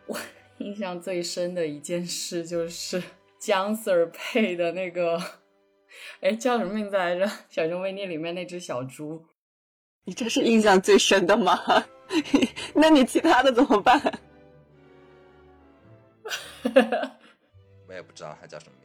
我 <laughs> 印象最深的一件事就是 <laughs> 姜 Sir 配的那个，哎，叫什么名字来着？《小熊维尼》里面那只小猪。你这是印象最深的吗？<laughs> 那你其他的怎么办？我也不知道他叫什么名字，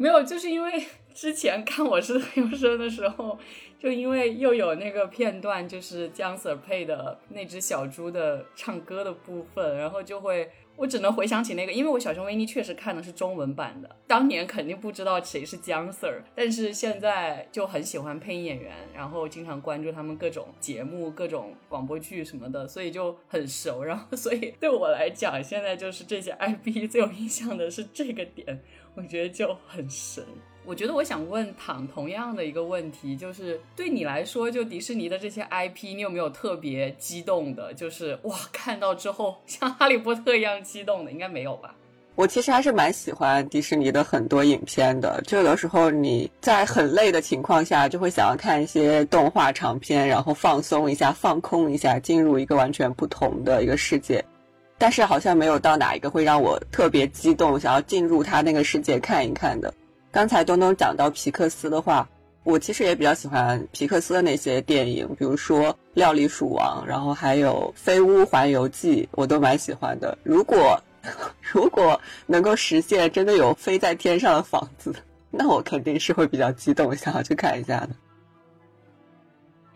没有，就是因为 <laughs> 之前看《我是优生》的时候，就因为又有那个片段，就是姜 Sir 配的那只小猪的唱歌的部分，然后就会。我只能回想起那个，因为我小熊维尼确实看的是中文版的，当年肯定不知道谁是姜 Sir，但是现在就很喜欢配音演员，然后经常关注他们各种节目、各种广播剧什么的，所以就很熟。然后，所以对我来讲，现在就是这些 IP 最有印象的是这个点，我觉得就很神。我觉得我想问躺同样的一个问题，就是对你来说，就迪士尼的这些 IP，你有没有特别激动的？就是哇，看到之后像哈利波特一样激动的，应该没有吧？我其实还是蛮喜欢迪士尼的很多影片的。就有的时候你在很累的情况下，就会想要看一些动画长片，然后放松一下、放空一下，进入一个完全不同的一个世界。但是好像没有到哪一个会让我特别激动，想要进入他那个世界看一看的。刚才东东讲到皮克斯的话，我其实也比较喜欢皮克斯的那些电影，比如说《料理鼠王》，然后还有《飞屋环游记》，我都蛮喜欢的。如果 <laughs> 如果能够实现真的有飞在天上的房子，那我肯定是会比较激动，想要去看一下的。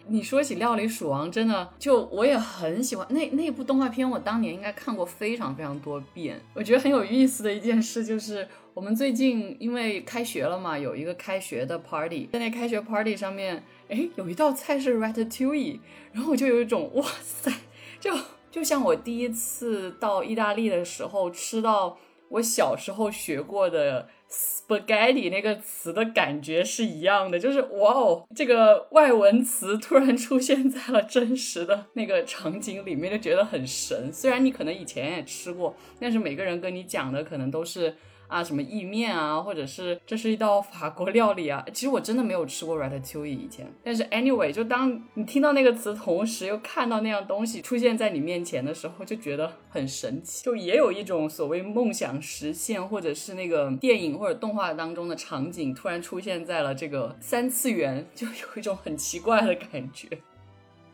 你说起《料理鼠王》，真的就我也很喜欢那那部动画片，我当年应该看过非常非常多遍。我觉得很有意思的一件事就是，我们最近因为开学了嘛，有一个开学的 party，在那开学 party 上面，哎，有一道菜是 ratatouille，然后我就有一种哇塞，就就像我第一次到意大利的时候吃到我小时候学过的。Spaghetti 那个词的感觉是一样的，就是哇哦，这个外文词突然出现在了真实的那个场景里面，就觉得很神。虽然你可能以前也吃过，但是每个人跟你讲的可能都是。啊，什么意面啊，或者是这是一道法国料理啊？其实我真的没有吃过 ratatouille 以前，但是 anyway，就当你听到那个词，同时又看到那样东西出现在你面前的时候，就觉得很神奇，就也有一种所谓梦想实现，或者是那个电影或者动画当中的场景突然出现在了这个三次元，就有一种很奇怪的感觉。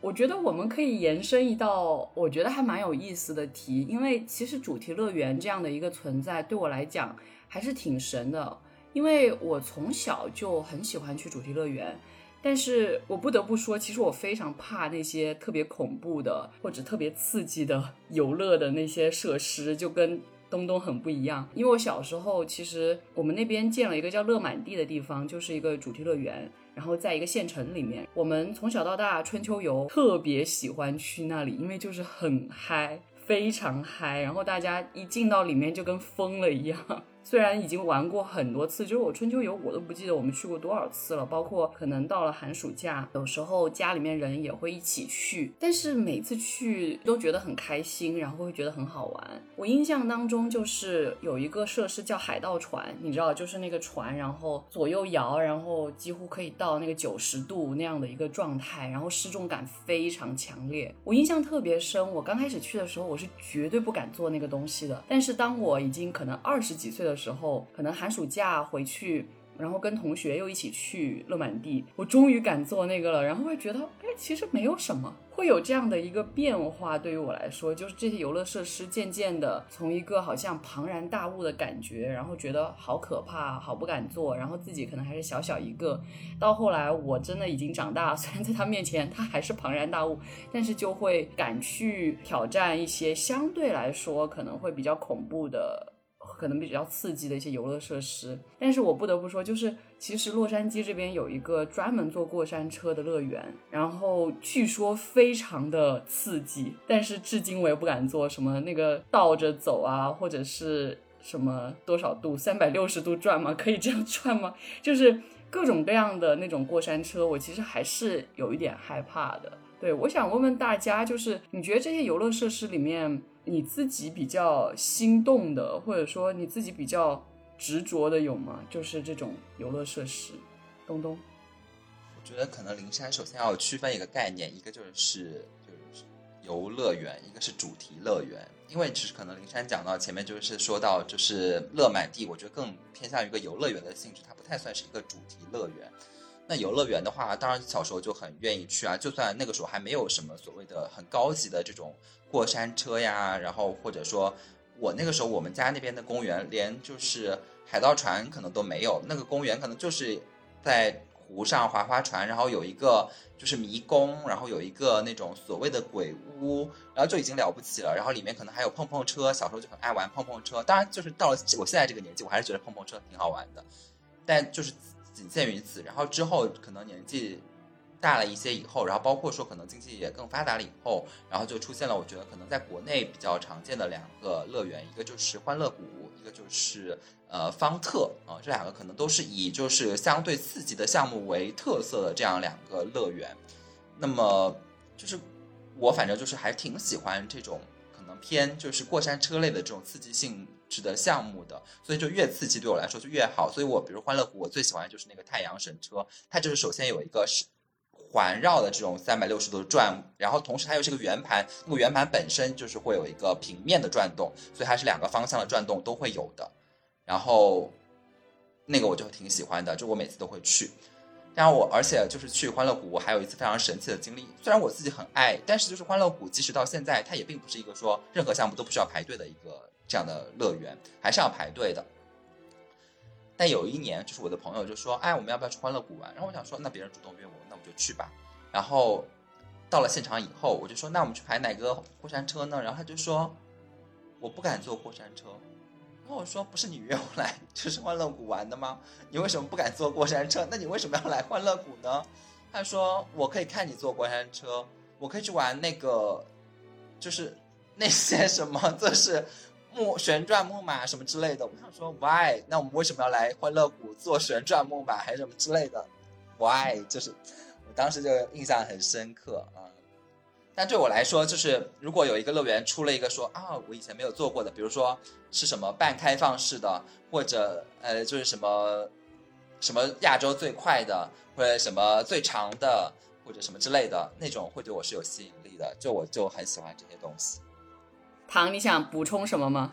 我觉得我们可以延伸一道我觉得还蛮有意思的题，因为其实主题乐园这样的一个存在对我来讲还是挺神的，因为我从小就很喜欢去主题乐园，但是我不得不说，其实我非常怕那些特别恐怖的或者特别刺激的 <laughs> 游乐的那些设施，就跟东东很不一样。因为我小时候其实我们那边建了一个叫乐满地的地方，就是一个主题乐园。然后在一个县城里面，我们从小到大春秋游特别喜欢去那里，因为就是很嗨。非常嗨，然后大家一进到里面就跟疯了一样。虽然已经玩过很多次，就是我春秋游我都不记得我们去过多少次了，包括可能到了寒暑假，有时候家里面人也会一起去，但是每次去都觉得很开心，然后会觉得很好玩。我印象当中就是有一个设施叫海盗船，你知道，就是那个船，然后左右摇，然后几乎可以到那个九十度那样的一个状态，然后失重感非常强烈。我印象特别深，我刚开始去的时候我是绝对不敢坐那个东西的，但是当我已经可能二十几岁的。的时候，可能寒暑假回去，然后跟同学又一起去乐满地，我终于敢做那个了，然后会觉得，哎，其实没有什么，会有这样的一个变化。对于我来说，就是这些游乐设施渐渐的从一个好像庞然大物的感觉，然后觉得好可怕，好不敢做，然后自己可能还是小小一个，到后来我真的已经长大，<laughs> 虽然在他面前他还是庞然大物，但是就会敢去挑战一些相对来说可能会比较恐怖的。可能比较刺激的一些游乐设施，但是我不得不说，就是其实洛杉矶这边有一个专门坐过山车的乐园，然后据说非常的刺激，但是至今我也不敢坐。什么那个倒着走啊，或者是什么多少度，三百六十度转吗？可以这样 <laughs> 转吗？就是各种各样的那种过山车，我其实还是有一点害怕的。对，我想问问大家，就是你觉得这些游乐设施里面？你自己比较心动的，或者说你自己比较执着的有吗？就是这种游乐设施，东东。我觉得可能灵山首先要区分一个概念，一个就是就是游乐园，一个是主题乐园。因为其实可能灵山讲到前面就是说到就是乐满地，我觉得更偏向于一个游乐园的性质，它不太算是一个主题乐园。那游乐园的话，当然小时候就很愿意去啊，就算那个时候还没有什么所谓的很高级的这种。过山车呀，然后或者说，我那个时候我们家那边的公园连就是海盗船可能都没有，那个公园可能就是在湖上划划船，然后有一个就是迷宫，然后有一个那种所谓的鬼屋，然后就已经了不起了。然后里面可能还有碰碰车，小时候就很爱玩碰碰车。当然，就是到了我现在这个年纪，我还是觉得碰碰车挺好玩的，但就是仅限于此。然后之后可能年纪。大了一些以后，然后包括说可能经济也更发达了以后，然后就出现了我觉得可能在国内比较常见的两个乐园，一个就是欢乐谷，一个就是呃方特啊，这两个可能都是以就是相对刺激的项目为特色的这样两个乐园。那么就是我反正就是还挺喜欢这种可能偏就是过山车类的这种刺激性值的项目的，所以就越刺激对我来说就越好。所以我比如欢乐谷，我最喜欢的就是那个太阳神车，它就是首先有一个是。环绕的这种三百六十度转，然后同时它又是个圆盘，那个圆盘本身就是会有一个平面的转动，所以它是两个方向的转动都会有的。然后那个我就挺喜欢的，就我每次都会去。然后我而且就是去欢乐谷，我还有一次非常神奇的经历。虽然我自己很爱，但是就是欢乐谷，即使到现在，它也并不是一个说任何项目都不需要排队的一个这样的乐园，还是要排队的。但有一年，就是我的朋友就说：“哎，我们要不要去欢乐谷玩？”然后我想说，那别人主动约我，那我就去吧。然后到了现场以后，我就说：“那我们去排哪个过山车呢？”然后他就说：“我不敢坐过山车。”然后我说：“不是你约我来就是欢乐谷玩的吗？你为什么不敢坐过山车？那你为什么要来欢乐谷呢？”他说：“我可以看你坐过山车，我可以去玩那个，就是那些什么，就是。”木旋转木马什么之类的，我想说 why？那我们为什么要来欢乐谷坐旋转木马还是什么之类的？why？就是我当时就印象很深刻啊。但对我来说，就是如果有一个乐园出了一个说啊，我以前没有做过的，比如说是什么半开放式的，或者呃就是什么什么亚洲最快的，或者什么最长的，或者什么之类的那种，会对我是有吸引力的。就我就很喜欢这些东西。唐，你想补充什么吗？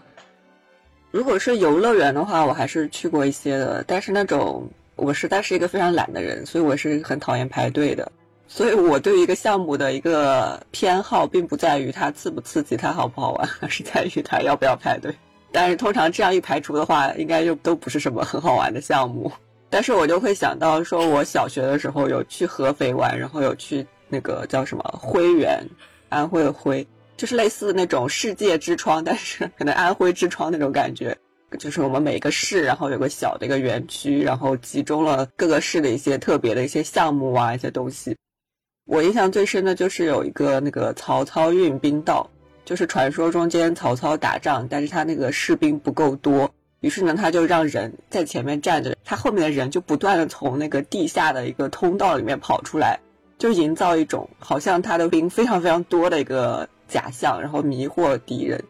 如果是游乐园的话，我还是去过一些的，但是那种我实在是一个非常懒的人，所以我是很讨厌排队的。所以我对一个项目的一个偏好，并不在于它刺不刺激，它好不好玩，而是在于它要不要排队。但是通常这样一排除的话，应该就都不是什么很好玩的项目。但是我就会想到，说我小学的时候有去合肥玩，然后有去那个叫什么徽园，安徽的徽。就是类似那种世界之窗，但是可能安徽之窗那种感觉，就是我们每个市，然后有个小的一个园区，然后集中了各个市的一些特别的一些项目啊，一些东西。我印象最深的就是有一个那个曹操运兵道，就是传说中间曹操打仗，但是他那个士兵不够多，于是呢他就让人在前面站着，他后面的人就不断的从那个地下的一个通道里面跑出来，就营造一种好像他的兵非常非常多的一个假象，然后迷惑敌人。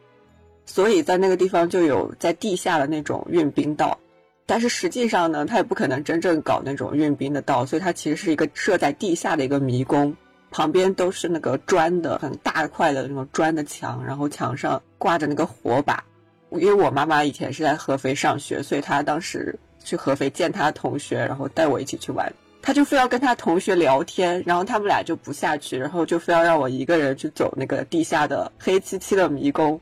所以在那个地方就有在地下的那种运兵道，但是实际上呢，他也不可能真正搞那种运兵的道，所以它其实是一个设在地下的一个迷宫。旁边都是那个砖的很大块的那种砖的墙，然后墙上挂着那个火把。因为我妈妈以前是在合肥上学，所以她当时去合肥见她同学，然后带我一起去玩。他就非要跟他同学聊天，然后他们俩就不下去，然后就非要让我一个人去走那个地下的黑漆漆的迷宫。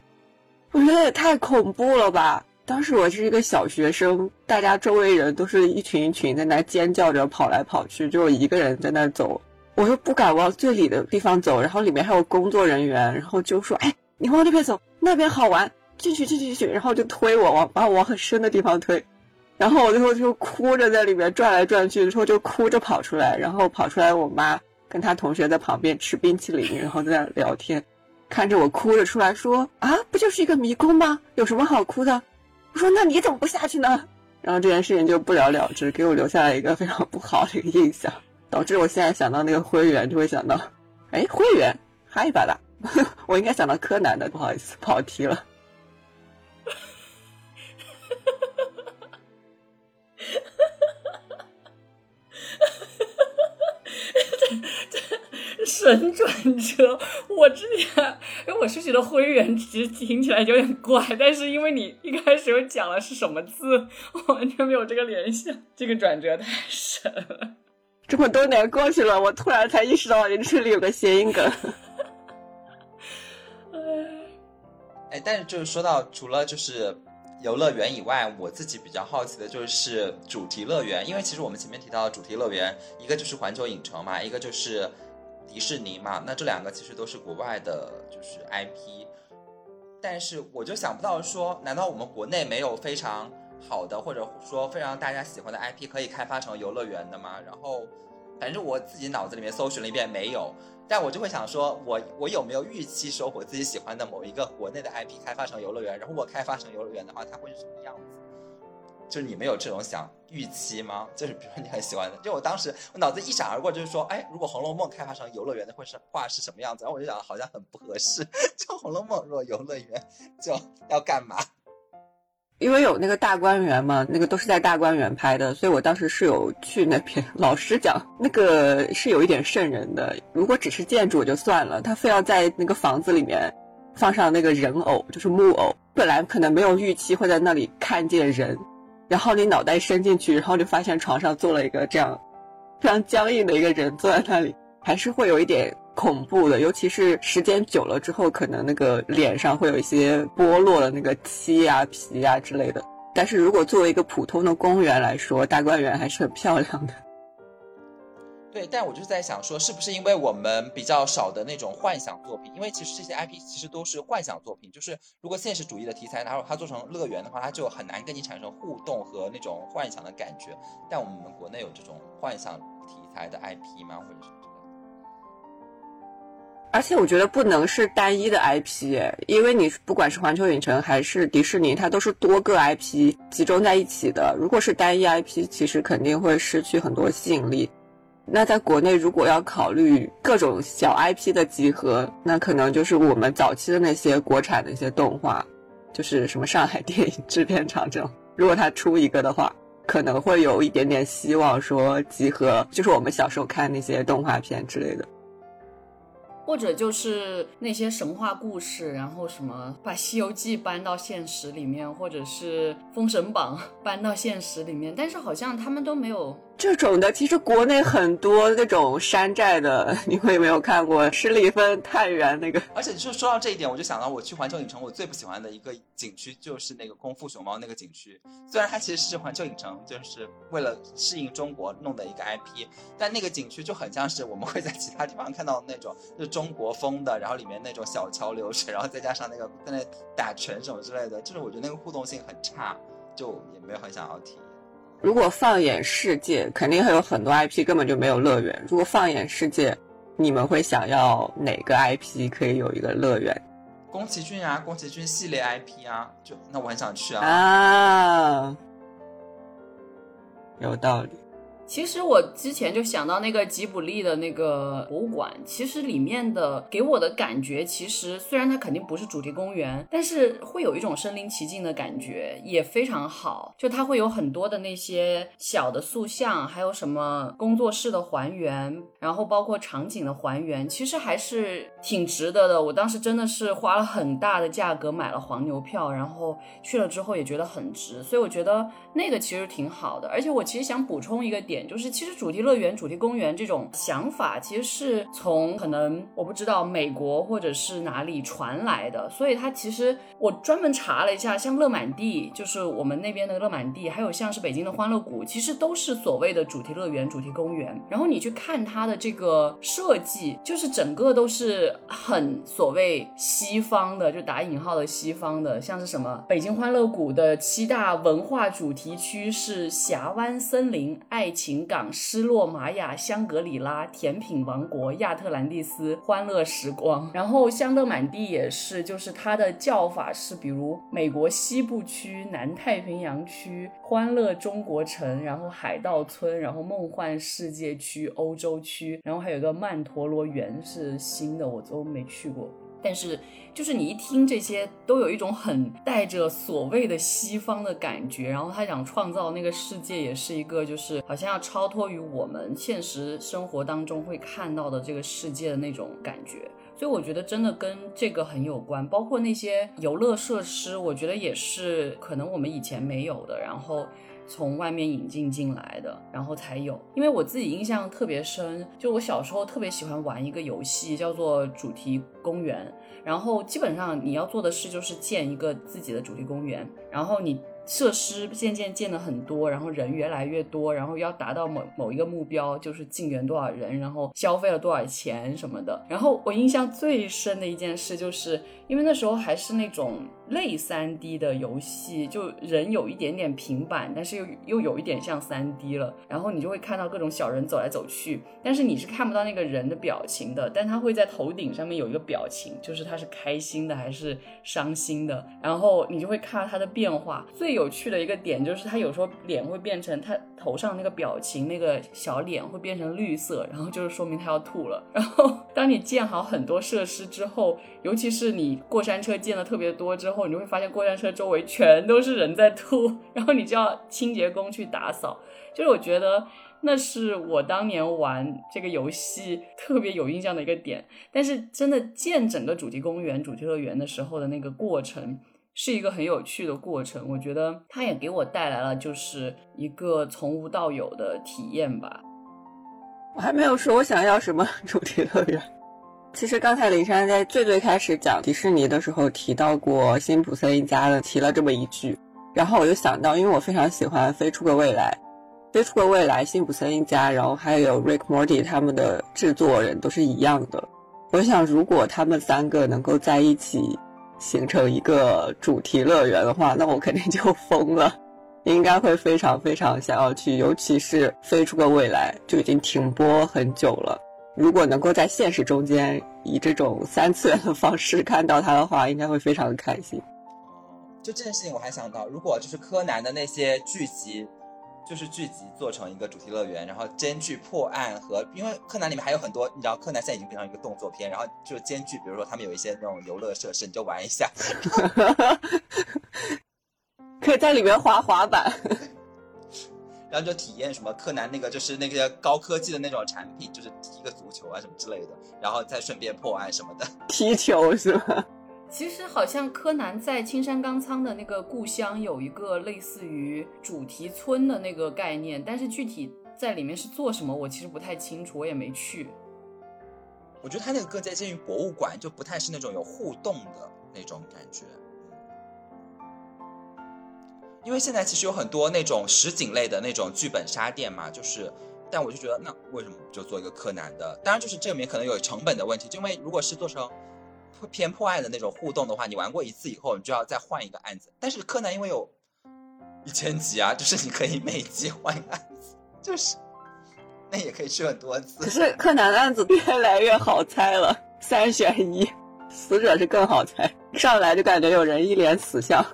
我觉得也太恐怖了吧！当时我是一个小学生，大家周围人都是一群一群在那尖叫着跑来跑去，就我一个人在那走。我又不敢往最里的地方走，然后里面还有工作人员，然后就说：“哎，你往那边走，那边好玩，进去，进去，进去。”然后就推我往把我往很深的地方推，然后我最后就哭着在里面转来转去，之后就哭着跑出来，然后跑出来，我妈跟她同学在旁边吃冰淇淋，然后在那聊天，看着我哭着出来说：“啊，不就是一个迷宫吗？有什么好哭的？”我说：“那你怎么不下去呢？”然后这件事情就不了了之，给我留下了一个非常不好的一个印象。导致我现在想到那个灰原，就会想到，哎，灰原，嗨巴达，<laughs> 我应该想到柯南的，不好意思，跑题了。神转折！我之前，因为我是觉得灰原其实听起来有点怪，但是因为你一开始又讲了是什么字，我完全没有这个联想，这个转折太神了。这么多年过去了，我突然才意识到，你这里有个谐音梗。<laughs> 哎，但是就是说到除了就是游乐园以外，我自己比较好奇的就是主题乐园，因为其实我们前面提到的主题乐园，一个就是环球影城嘛，一个就是迪士尼嘛，那这两个其实都是国外的，就是 IP。但是我就想不到说，难道我们国内没有非常？好的，或者说非常大家喜欢的 IP 可以开发成游乐园的吗？然后，反正我自己脑子里面搜寻了一遍，没有。但我就会想说，我我有没有预期说我自己喜欢的某一个国内的 IP 开发成游乐园？然后我开发成游乐园的话，它会是什么样子？就是你们有这种想预期吗？就是比如说你很喜欢的，就我当时我脑子一闪而过，就是说，哎，如果《红楼梦》开发成游乐园的，会是画是什么样子？然后我就想，好像很不合适。<laughs> 就《红楼梦》如果游乐园，就要干嘛？因为有那个大观园嘛，那个都是在大观园拍的，所以我当时是有去那边。<laughs> 老实讲，那个是有一点瘆人的。如果只是建筑就算了，他非要在那个房子里面放上那个人偶，就是木偶。本来可能没有预期会在那里看见人，然后你脑袋伸进去，然后就发现床上坐了一个这样非常僵硬的一个人坐在那里，还是会有一点。恐怖的，尤其是时间久了之后，可能那个脸上会有一些剥落的那个漆呀、皮呀之类的。但是如果作为一个普通的公园来说，大观园还是很漂亮的。对，但我就是在想说，是不是因为我们比较少的那种幻想作品？因为其实这些 IP 其实都是幻想作品，就是如果现实主义的题材，然后它做成乐园的话，它就很难跟你产生互动和那种幻想的感觉。但我们国内有这种幻想题材的 IP 吗？或者是？而且我觉得不能是单一的 IP，因为你不管是环球影城还是迪士尼，它都是多个 IP 集中在一起的。如果是单一 IP，其实肯定会失去很多吸引力。那在国内，如果要考虑各种小 IP 的集合，那可能就是我们早期的那些国产的一些动画，就是什么上海电影制片厂这种。如果他出一个的话，可能会有一点点希望说集合，就是我们小时候看那些动画片之类的。或者就是那些神话故事，然后什么把《西游记》搬到现实里面，或者是《封神榜》搬到现实里面，但是好像他们都没有。这种的其实国内很多那种山寨的，<laughs> 你会没有看过十里芬太原那个？而且就说到这一点，我就想到我去环球影城，我最不喜欢的一个景区就是那个功夫熊猫那个景区。虽然它其实是环球影城就是为了适应中国弄的一个 IP，但那个景区就很像是我们会在其他地方看到的那种，就中国风的，然后里面那种小桥流水，然后再加上那个在那打拳什么之类的，就是我觉得那个互动性很差，就也没有很想要体验。如果放眼世界，肯定会有很多 IP 根本就没有乐园。如果放眼世界，你们会想要哪个 IP 可以有一个乐园？宫崎骏啊，宫崎骏系列 IP 啊，就那我很想去啊。啊，有道理。其实我之前就想到那个吉卜力的那个博物馆，其实里面的给我的感觉，其实虽然它肯定不是主题公园，但是会有一种身临其境的感觉，也非常好。就它会有很多的那些小的塑像，还有什么工作室的还原，然后包括场景的还原，其实还是挺值得的。我当时真的是花了很大的价格买了黄牛票，然后去了之后也觉得很值，所以我觉得那个其实挺好的。而且我其实想补充一个点。就是其实主题乐园、主题公园这种想法，其实是从可能我不知道美国或者是哪里传来的，所以它其实我专门查了一下，像乐满地，就是我们那边的乐满地，还有像是北京的欢乐谷，其实都是所谓的主题乐园、主题公园。然后你去看它的这个设计，就是整个都是很所谓西方的，就打引号的西方的，像是什么北京欢乐谷的七大文化主题区是峡湾森林、爱情。情港、失落玛雅、香格里拉、甜品王国、亚特兰蒂斯、欢乐时光，然后香乐满地也是，就是它的叫法是，比如美国西部区、南太平洋区、欢乐中国城，然后海盗村，然后梦幻世界区、欧洲区，然后还有个曼陀罗园是新的，我都没去过。但是，就是你一听这些，都有一种很带着所谓的西方的感觉。然后他想创造那个世界，也是一个就是好像要超脱于我们现实生活当中会看到的这个世界的那种感觉。所以我觉得真的跟这个很有关。包括那些游乐设施，我觉得也是可能我们以前没有的，然后从外面引进进来的，然后才有。因为我自己印象特别深，就我小时候特别喜欢玩一个游戏，叫做主题公园。然后基本上你要做的事就是建一个自己的主题公园，然后你设施渐渐建的很多，然后人越来越多，然后要达到某某一个目标，就是进园多少人，然后消费了多少钱什么的。然后我印象最深的一件事就是。因为那时候还是那种类三 D 的游戏，就人有一点点平板，但是又又有一点像三 D 了。然后你就会看到各种小人走来走去，但是你是看不到那个人的表情的，但他会在头顶上面有一个表情，就是他是开心的还是伤心的。然后你就会看到他的变化。最有趣的一个点就是他有时候脸会变成他头上那个表情，那个小脸会变成绿色，然后就是说明他要吐了。<laughs> 然后当你建好很多设施之后，尤其是你。过山车建的特别多之后，后你就会发现过山车周围全都是人在吐，然后你就要清洁工去打扫。就是我觉得那是我当年玩这个游戏特别有印象的一个点。但是真的建整个主题公园、主题乐园的时候的那个过程，是一个很有趣的过程。我觉得它也给我带来了就是一个从无到有的体验吧。我还没有说我想要什么主题乐园。其实刚才林珊在最最开始讲迪士尼的时候提到过辛普森一家的，提了这么一句，然后我就想到，因为我非常喜欢《飞出个未来》，《飞出个未来》辛普森一家，然后还有 Rick Morty 他们的制作人都是一样的。我想，如果他们三个能够在一起形成一个主题乐园的话，那我肯定就疯了，应该会非常非常想要去，尤其是《飞出个未来》就已经停播很久了。如果能够在现实中间以这种三次元的方式看到他的话，应该会非常的开心。就这件事情，我还想到，如果就是柯南的那些剧集，就是剧集做成一个主题乐园，然后兼具破案和，因为柯南里面还有很多，你知道，柯南现在已经变成一个动作片，然后就兼具，比如说他们有一些那种游乐设施，你就玩一下，<laughs> <laughs> 可以在里面滑滑板。然后就体验什么柯南那个就是那个高科技的那种产品，就是踢个足球啊什么之类的，然后再顺便破案什么的。<laughs> 踢球是吗？其实好像柯南在青山刚仓的那个故乡有一个类似于主题村的那个概念，但是具体在里面是做什么，我其实不太清楚，我也没去。我觉得他那个更接近于博物馆，就不太是那种有互动的那种感觉。因为现在其实有很多那种实景类的那种剧本杀店嘛，就是，但我就觉得那为什么就做一个柯南的？当然就是这里面可能有成本的问题，因为如果是做成偏破案的那种互动的话，你玩过一次以后，你就要再换一个案子。但是柯南因为有一千集啊，就是你可以每集换一个案子，就是那也可以去很多次。可是柯南的案子越来越好猜了，三选一。死者是更好猜，上来就感觉有人一脸死相。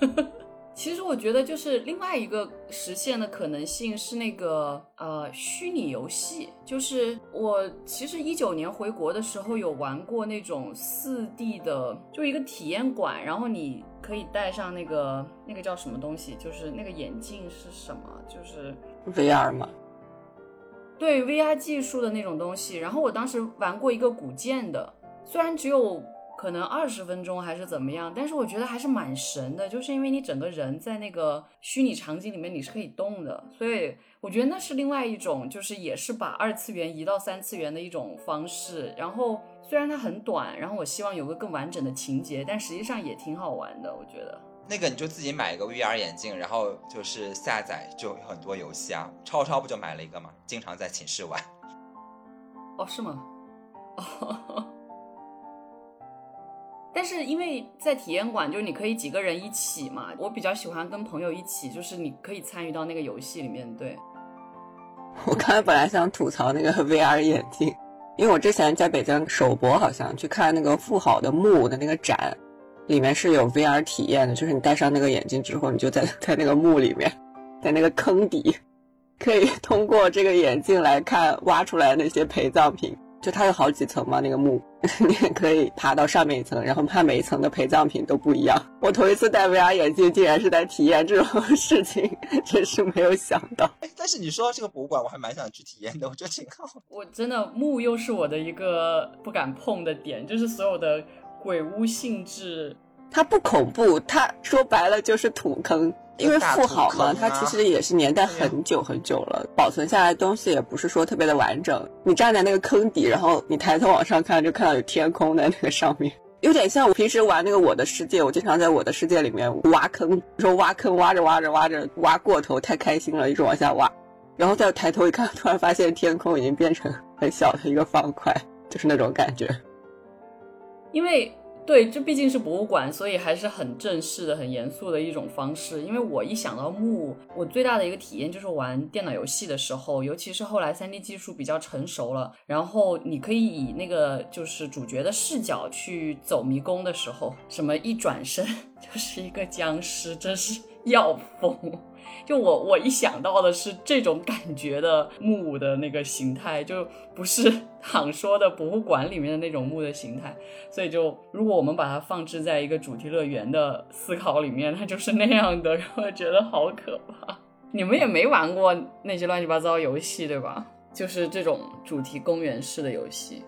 <laughs> 其实我觉得，就是另外一个实现的可能性是那个呃虚拟游戏。就是我其实一九年回国的时候有玩过那种四 D 的，就一个体验馆，然后你可以戴上那个那个叫什么东西，就是那个眼镜是什么？就是 VR 吗？对 VR 技术的那种东西。然后我当时玩过一个古剑的，虽然只有。可能二十分钟还是怎么样，但是我觉得还是蛮神的，就是因为你整个人在那个虚拟场景里面你是可以动的，所以我觉得那是另外一种，就是也是把二次元移到三次元的一种方式。然后虽然它很短，然后我希望有个更完整的情节，但实际上也挺好玩的，我觉得。那个你就自己买一个 VR 眼镜，然后就是下载就有很多游戏啊。超超不就买了一个吗？经常在寝室玩。哦，是吗？哦。<laughs> 但是因为在体验馆，就是你可以几个人一起嘛，我比较喜欢跟朋友一起，就是你可以参与到那个游戏里面。对，我刚才本来想吐槽那个 VR 眼镜，因为我之前在北京首博好像去看那个富豪的墓的那个展，里面是有 VR 体验的，就是你戴上那个眼镜之后，你就在在那个墓里面，在那个坑底，可以通过这个眼镜来看挖出来那些陪葬品。就它有好几层嘛，那个墓，<laughs> 你也可以爬到上面一层，然后看每一层的陪葬品都不一样。我头一次戴 VR 眼镜，竟然是在体验这种事情，真是没有想到。哎，但是你说到这个博物馆，我还蛮想去体验的，我觉得挺好。我真的墓又是我的一个不敢碰的点，就是所有的鬼屋性质，它不恐怖，它说白了就是土坑。因为富豪嘛，它其实也是年代很久很久了，保存下来东西也不是说特别的完整。你站在那个坑底，然后你抬头往上看，就看到有天空在那个上面，有点像我平时玩那个《我的世界》，我经常在我的世界里面挖坑，说挖坑挖着挖着挖着挖过头，太开心了，一直往下挖，然后再抬头一看，<laughs> 突然发现天空已经变成很小的一个方块，就是那种感觉，因为。对，这毕竟是博物馆，所以还是很正式的、很严肃的一种方式。因为我一想到墓，我最大的一个体验就是玩电脑游戏的时候，尤其是后来 3D 技术比较成熟了，然后你可以以那个就是主角的视角去走迷宫的时候，什么一转身 <laughs> 就是一个僵尸，真是要疯。就我我一想到的是这种感觉的墓的那个形态，就不是 <laughs> 躺说的博物馆里面的那种墓的形态，所以就如果我们把它放置在一个主题乐园的思考里面，它就是那样的，<laughs> 然后觉得好可怕。你们也没玩过那些乱七八糟游戏对吧？就是这种主题公园式的游戏。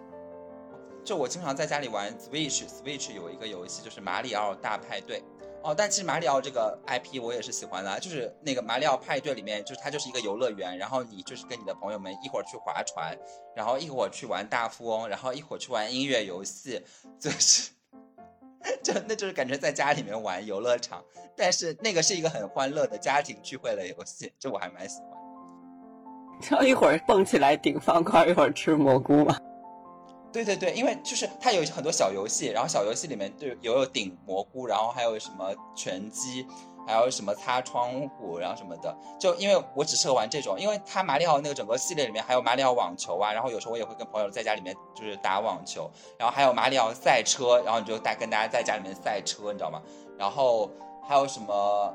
就我经常在家里玩 Switch，Switch 有一个游戏就是马里奥大派对。哦，但其实马里奥这个 IP 我也是喜欢的，就是那个马里奥派对里面，就是它就是一个游乐园，然后你就是跟你的朋友们一会儿去划船，然后一会儿去玩大富翁，然后一会儿去玩音乐游戏，就是，<laughs> 就那就是感觉在家里面玩游乐场，但是那个是一个很欢乐的家庭聚会的游戏，这我还蛮喜欢。然 <laughs> 后一会儿蹦起来顶方块，一会儿吃蘑菇嘛。对对对，因为就是它有很多小游戏，然后小游戏里面就有有顶蘑菇，然后还有什么拳击，还有什么擦窗户，然后什么的。就因为我只适合玩这种，因为它马里奥那个整个系列里面还有马里奥网球啊，然后有时候我也会跟朋友在家里面就是打网球，然后还有马里奥赛车，然后你就带跟大家在家里面赛车，你知道吗？然后还有什么？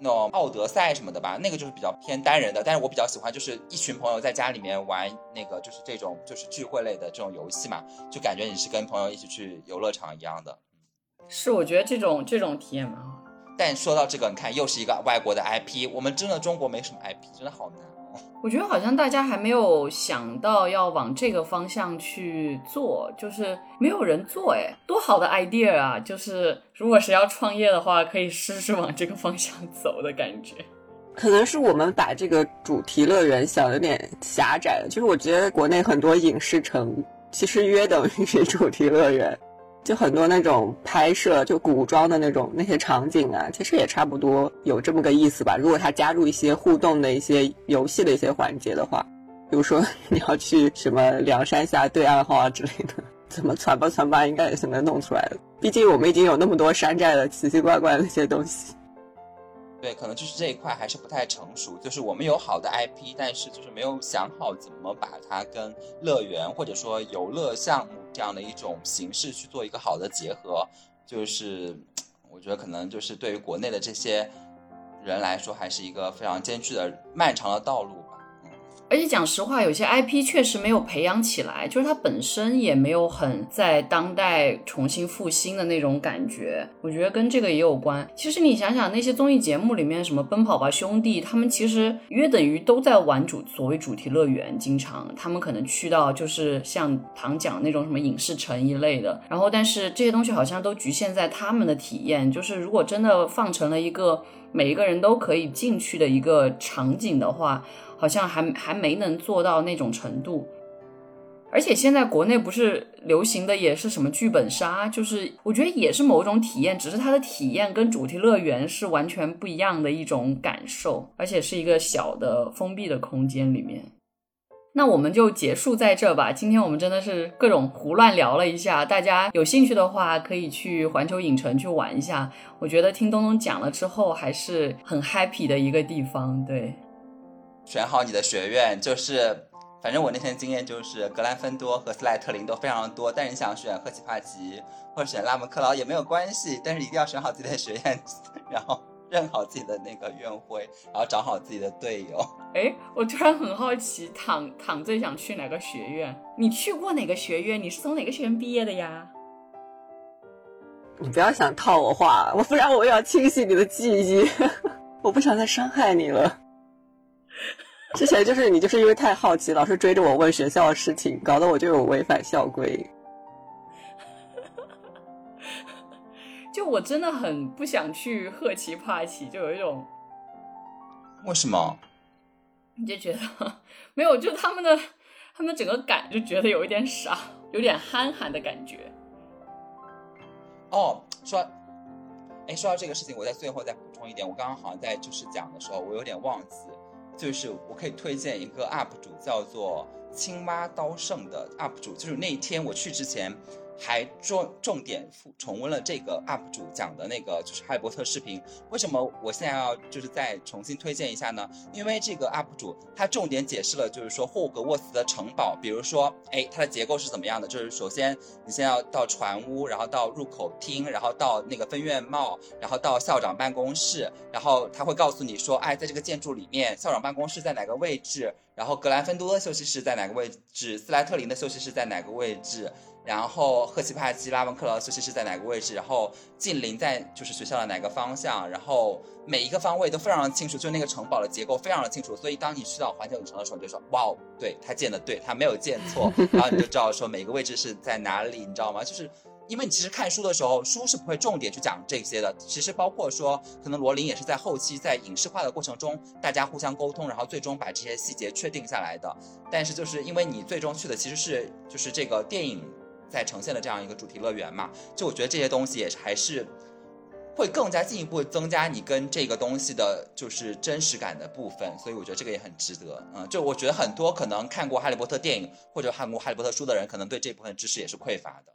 那种奥德赛什么的吧，那个就是比较偏单人的，但是我比较喜欢就是一群朋友在家里面玩那个就是这种就是聚会类的这种游戏嘛，就感觉你是跟朋友一起去游乐场一样的。是，我觉得这种这种体验蛮好。但说到这个，你看又是一个外国的 IP，我们真的中国没什么 IP，真的好难。我觉得好像大家还没有想到要往这个方向去做，就是没有人做，哎，多好的 idea 啊！就是如果谁要创业的话，可以试试往这个方向走的感觉。可能是我们把这个主题乐园想有点狭窄了。其实我觉得国内很多影视城其实约等于主题乐园。就很多那种拍摄就古装的那种那些场景啊，其实也差不多有这么个意思吧。如果他加入一些互动的一些游戏的一些环节的话，比如说你要去什么梁山下对暗号啊之类的，怎么传吧传吧，应该也是能弄出来的。毕竟我们已经有那么多山寨的奇奇怪怪的那些东西。对，可能就是这一块还是不太成熟。就是我们有好的 IP，但是就是没有想好怎么把它跟乐园或者说游乐项目这样的一种形式去做一个好的结合。就是我觉得可能就是对于国内的这些人来说，还是一个非常艰巨的、漫长的道路。而且讲实话，有些 IP 确实没有培养起来，就是它本身也没有很在当代重新复兴的那种感觉。我觉得跟这个也有关。其实你想想，那些综艺节目里面，什么《奔跑吧兄弟》，他们其实约等于都在玩主所谓主题乐园，经常他们可能去到就是像唐讲那种什么影视城一类的。然后，但是这些东西好像都局限在他们的体验。就是如果真的放成了一个每一个人都可以进去的一个场景的话。好像还还没能做到那种程度，而且现在国内不是流行的也是什么剧本杀，就是我觉得也是某种体验，只是它的体验跟主题乐园是完全不一样的一种感受，而且是一个小的封闭的空间里面。那我们就结束在这吧。今天我们真的是各种胡乱聊了一下，大家有兴趣的话可以去环球影城去玩一下。我觉得听东东讲了之后还是很 happy 的一个地方，对。选好你的学院，就是反正我那天经验就是格兰芬多和斯莱特林都非常的多，但是你想选赫奇帕奇或者选拉姆克劳也没有关系，但是一定要选好自己的学院，<laughs> 然后认好自己的那个院徽，然后找好自己的队友。<laughs> 哎，我突然很好奇，躺躺最想去哪个学院？你去过哪个学院？你是从哪个学院毕业的呀？你不要想套我话，我不然我又要清洗你的记忆，<laughs> 我不想再伤害你了。<laughs> 之前就是你，就是因为太好奇，老是追着我问学校的事情，搞得我就有违反校规。<laughs> 就我真的很不想去贺奇帕奇，就有一种为什么？你就觉得没有，就他们的他们整个感就觉得有一点傻，有点憨憨的感觉。哦，说，哎，说到这个事情，我在最后再补充一点，我刚刚好像在就是讲的时候，我有点忘记。就是我可以推荐一个 UP 主，叫做青蛙刀圣的 UP 主。就是那一天我去之前。还重重点复重温了这个 UP 主讲的那个就是哈利波特视频。为什么我现在要就是再重新推荐一下呢？因为这个 UP 主他重点解释了就是说霍格沃茨的城堡，比如说哎它的结构是怎么样的？就是首先你先要到船屋，然后到入口厅，然后到那个分院帽，然后到校长办公室，然后他会告诉你说哎在这个建筑里面校长办公室在哪个位置，然后格兰芬多的休息室在哪个位置，斯莱特林的休息室在哪个位置。然后赫奇帕奇、拉文克劳休息室在哪个位置？然后近邻在就是学校的哪个方向？然后每一个方位都非常的清楚，就那个城堡的结构非常的清楚。所以当你去到环球影城的时候，你就说哇哦，对他建的对，他没有建错。<laughs> 然后你就知道说每个位置是在哪里，你知道吗？就是因为你其实看书的时候，书是不会重点去讲这些的。其实包括说，可能罗琳也是在后期在影视化的过程中，大家互相沟通，然后最终把这些细节确定下来的。但是就是因为你最终去的其实是就是这个电影。在呈现的这样一个主题乐园嘛，就我觉得这些东西也还是会更加进一步增加你跟这个东西的就是真实感的部分，所以我觉得这个也很值得。嗯，就我觉得很多可能看过《哈利波特》电影或者看过《哈利波特》书的人，可能对这部分知识也是匮乏的。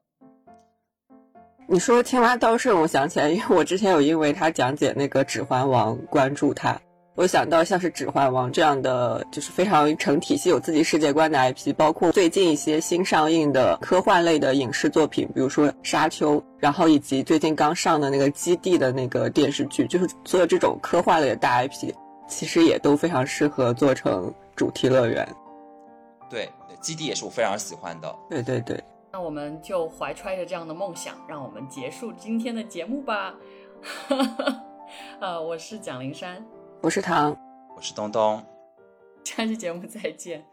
你说青蛙刀圣，我想起来，因为我之前有因为他讲解那个《指环王》关注他。我想到像是《指环王》这样的，就是非常成体系、有自己世界观的 IP，包括最近一些新上映的科幻类的影视作品，比如说《沙丘》，然后以及最近刚上的那个《基地》的那个电视剧，就是所有这种科幻类的大 IP，其实也都非常适合做成主题乐园。对，《基地》也是我非常喜欢的。对对对。那我们就怀揣着这样的梦想，让我们结束今天的节目吧。<laughs> 呃，我是蒋灵山。我是唐，我是东东，<laughs> 下期节目再见。